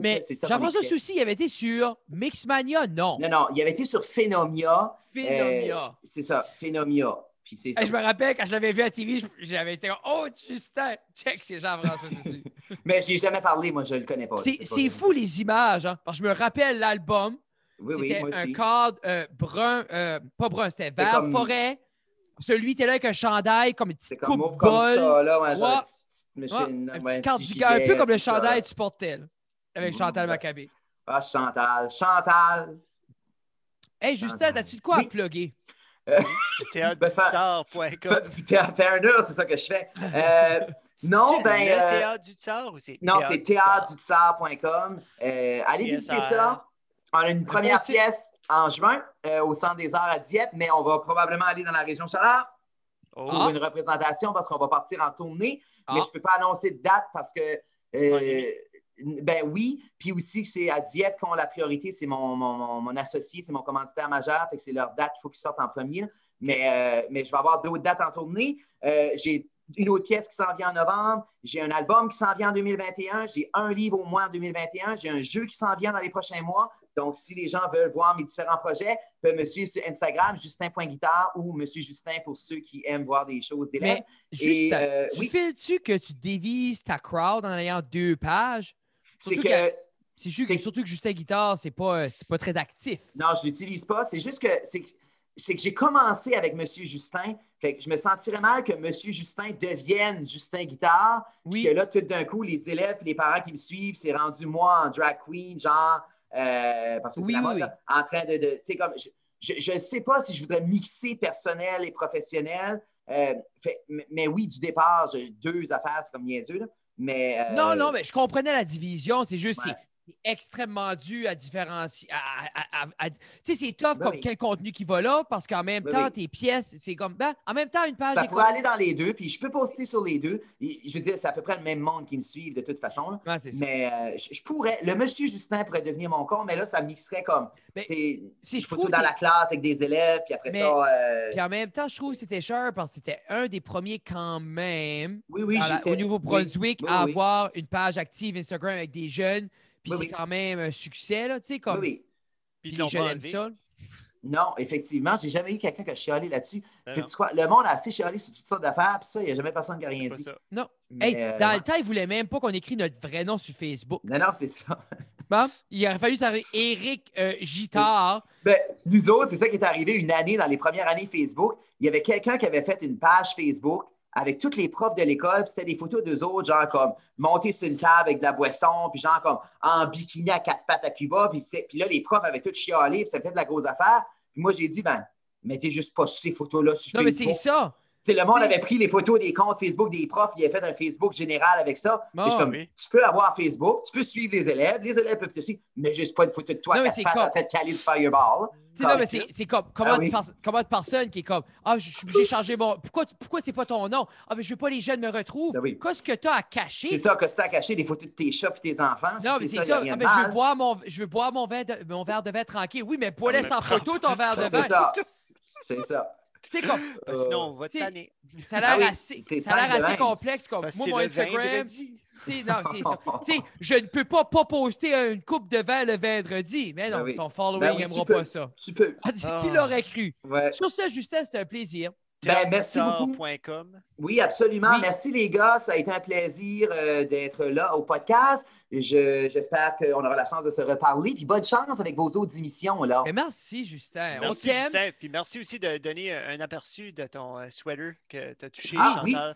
Mais ça Jean-François. Soucy, il avait été sur Mixmania? Non. Non, non, il avait été sur Phenomia. Phénomia. Euh, c'est ça, Phenomia. Puis c'est ça. Hey, je me rappelle, quand je l'avais vu à TV, j'avais été oh, Justin, check, c'est Jean-François Soucy. Mais je ai jamais parlé, moi, je le connais pas. C'est fou les images, hein? Parce que je me rappelle l'album. Oui, oui, C'était moi un aussi. cadre euh, brun, euh, pas brun, c'était vert comme- forêt. Celui était là avec un chandail comme une C'est petite comme mauve coupe comme bol. ça, là, ouais, genre Ouais. une petite, Ouais, machine. un petit peu comme le chandail que tu portais, avec Chantal ben. Maccabé. Ah, Chantal. Chantal. Hey, Justin, as-tu de quoi Oui. à plugger? Théâtre-du-tsar.com. Fair fair enough, c'est ça que je fais. Euh, non, C'est ben. le euh, théâtre du tsar ou c'est non, c'est théâtredutsart.com. Euh, allez visiter ça. On a une première pièce en juin euh, au Centre des Arts à Dieppe, mais on va probablement aller dans la région Chalard pour Oh, Ah. une représentation parce qu'on va partir en tournée. Ah. Mais je ne peux pas annoncer de date parce que. euh, ben oui, puis aussi c'est à Dieppe qu'on a la priorité, c'est mon, mon, mon- mon associé, c'est mon commanditaire majeur, fait que c'est leur date qu'il faut qu'ils sortent en premier. Mais, euh, mais je vais avoir d'autres dates en tournée. Euh, j'ai une autre pièce qui s'en vient en novembre, j'ai un album qui s'en vient en 2021, j'ai un livre au moins en 2021, j'ai un jeu qui s'en vient dans les prochains mois. Donc, si les gens veulent voir mes différents projets, peuvent me suivre sur Instagram, justin.guitare ou Monsieur Justin pour ceux qui aiment voir des choses d'élèves. Mais, Justin, euh, tu oui. files-tu que tu dévises ta crowd en ayant deux pages? C'est surtout que. C'est juste- surtout que Justin Guitare, c'est pas, euh, pas très actif. Non, je ne l'utilise pas. C'est juste que c'est que- que j'ai commencé avec M. Justin. Fait que je me sentirais mal que M. Justin devienne Justin Guitare. Oui. Puis que là, tout d'un coup, les élèves et les parents qui me suivent, c'est rendu moi en drag queen, genre, euh, parce que c'est la mode, oui. là, en train de. de- tu sais, comme, je ne sais pas si je voudrais mixer personnel et professionnel. Euh, fait- mais, mais oui, du départ, j'ai deux affaires, c'est comme niaiseux, là. Mais, euh, Non, non, mais je comprenais la division. C'est juste, Ouais. Extrêmement dû à différencier. Tu sais, c'est tough Ben comme oui. quel contenu qui va là, parce qu'en même Ben temps, oui. tes pièces, c'est comme. Ben, en même temps, une page Ça est pourrait aller dans les deux, puis je peux poster sur les deux. Je veux dire, c'est à peu près le même monde qui me suivent de toute façon. Mais euh, je, pourrais. Le monsieur Justin pourrait devenir mon compte, mais là, ça mixerait comme. C'est si je photo trouve dans que- la classe avec des élèves, puis après Mais- ça. euh, Puis en même temps, je trouve que c'était cher parce que c'était un des premiers quand même oui, oui, dans la- j'étais- au Nouveau-Brunswick oui, à avoir une page active Instagram avec des jeunes. Puis Oui, c'est oui. quand même un succès, là, tu sais, Oui, comme. oui. puis aiment enlevé. ça. Non, effectivement, j'ai jamais eu quelqu'un qui a chialé là-dessus. Ben Que tu crois, le monde a assez chialé sur toutes sortes d'affaires, puis ça, il n'y a jamais personne qui a rien dit. ça. Non. Mais, Hey, euh, dans ouais. le temps, ils voulaient même pas qu'on écrit notre vrai nom sur Facebook. Non, non, c'est ça. Bon, il aurait fallu ça Eric euh, Gittard. Ben, nous autres, c'est ça qui est arrivé une année, dans les premières années Facebook. Il y avait quelqu'un qui avait fait une page Facebook avec tous les profs de l'école, puis c'était des photos d'eux autres, genre comme montés sur une table avec de la boisson, puis genre comme en bikini à quatre pattes à Cuba, puis, là, les profs avaient tout chialé, puis ça fait de la grosse affaire. Puis moi, j'ai dit, ben, mettez juste pas ces photos-là sur Non, mais c'est ça. Le monde avait pris les photos des comptes Facebook des profs, il a fait un Facebook général avec ça. Je suis comme, oui. tu peux avoir Facebook, tu peux suivre les élèves, les élèves peuvent te suivre, mais juste pas une photo de toi Non, mais ta c'est face comme- de caler du fireball. Tu non, mais c'est comme comment, Ah oui. de comment de personne qui est comme Ah, je- je- j'ai changé mon. Pourquoi, pourquoi c'est pas ton nom? Ah, mais je veux pas les jeunes me retrouvent. Ah oui. Qu'est-ce que tu as à cacher? C'est ça que c'est à cacher des photos de tes chats et tes enfants. Non, mais c'est ça. Ah, de mais je veux boire mon, je veux boire mon, verre de, mon verre de vin tranquille. Oui, mais bois-le Ah, sans photo ton verre de vin. C'est ça. C'est ça. Tu sais, comme, Ben, Sinon, on va tanner. ça a l'air Ah oui, assez, c'est ça a l'air assez complexe. Comme, Parce moi, c'est mon Instagram, vendredi. tu sais, non, c'est ça. Tu sais, je ne peux pas, pas poster une coupe de vin le vendredi. Mais non, Ben oui. ton following Ben oui, n'aimera tu pas peux. ça. Tu peux. Ah, Ah. Qui l'aurait cru? Ouais. Sur ce, Justin, c'était un plaisir. Ben, merci. Oui, absolument. Oui. Merci les gars. Ça a été un plaisir euh, d'être là au podcast. Je- J'espère qu'on aura la chance de se reparler. Puis bonne chance avec vos autres émissions. Là. Merci, Justin. On Merci. Justin. Puis merci aussi de donner un un aperçu de ton euh, sweater que tu as touché, Ah, oui. Chantal.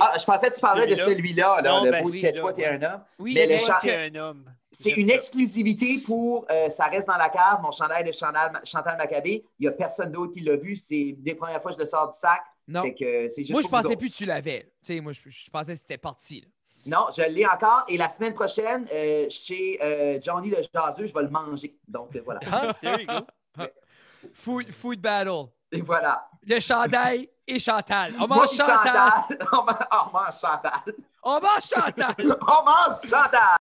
Ah, je pensais que tu parlais de Celui-là. là, Non, le ben, beau oui, Catch-toi, là, t'es un homme. Oui, Mais le un homme. C'est une ça. exclusivité pour euh, Ça reste dans la cave, mon chandail de Chantal, Chantal Maccabé. Il n'y a personne d'autre qui l'a vu. C'est des premières fois que je le sors du sac. non. Fait que euh, c'est juste Moi, je pensais plus que tu l'avais. Tu sais, moi, je, je pensais que c'était parti. là. Non, je l'ai encore. Et la semaine prochaine, euh, chez euh, Johnny le Jaseux, je vais le manger. Donc voilà. Ah, there you go. Food, food battle. Et voilà. Le chandail et Chantal. On mange Chantal. On mange Chantal. On mange Chantal. On mange Chantal.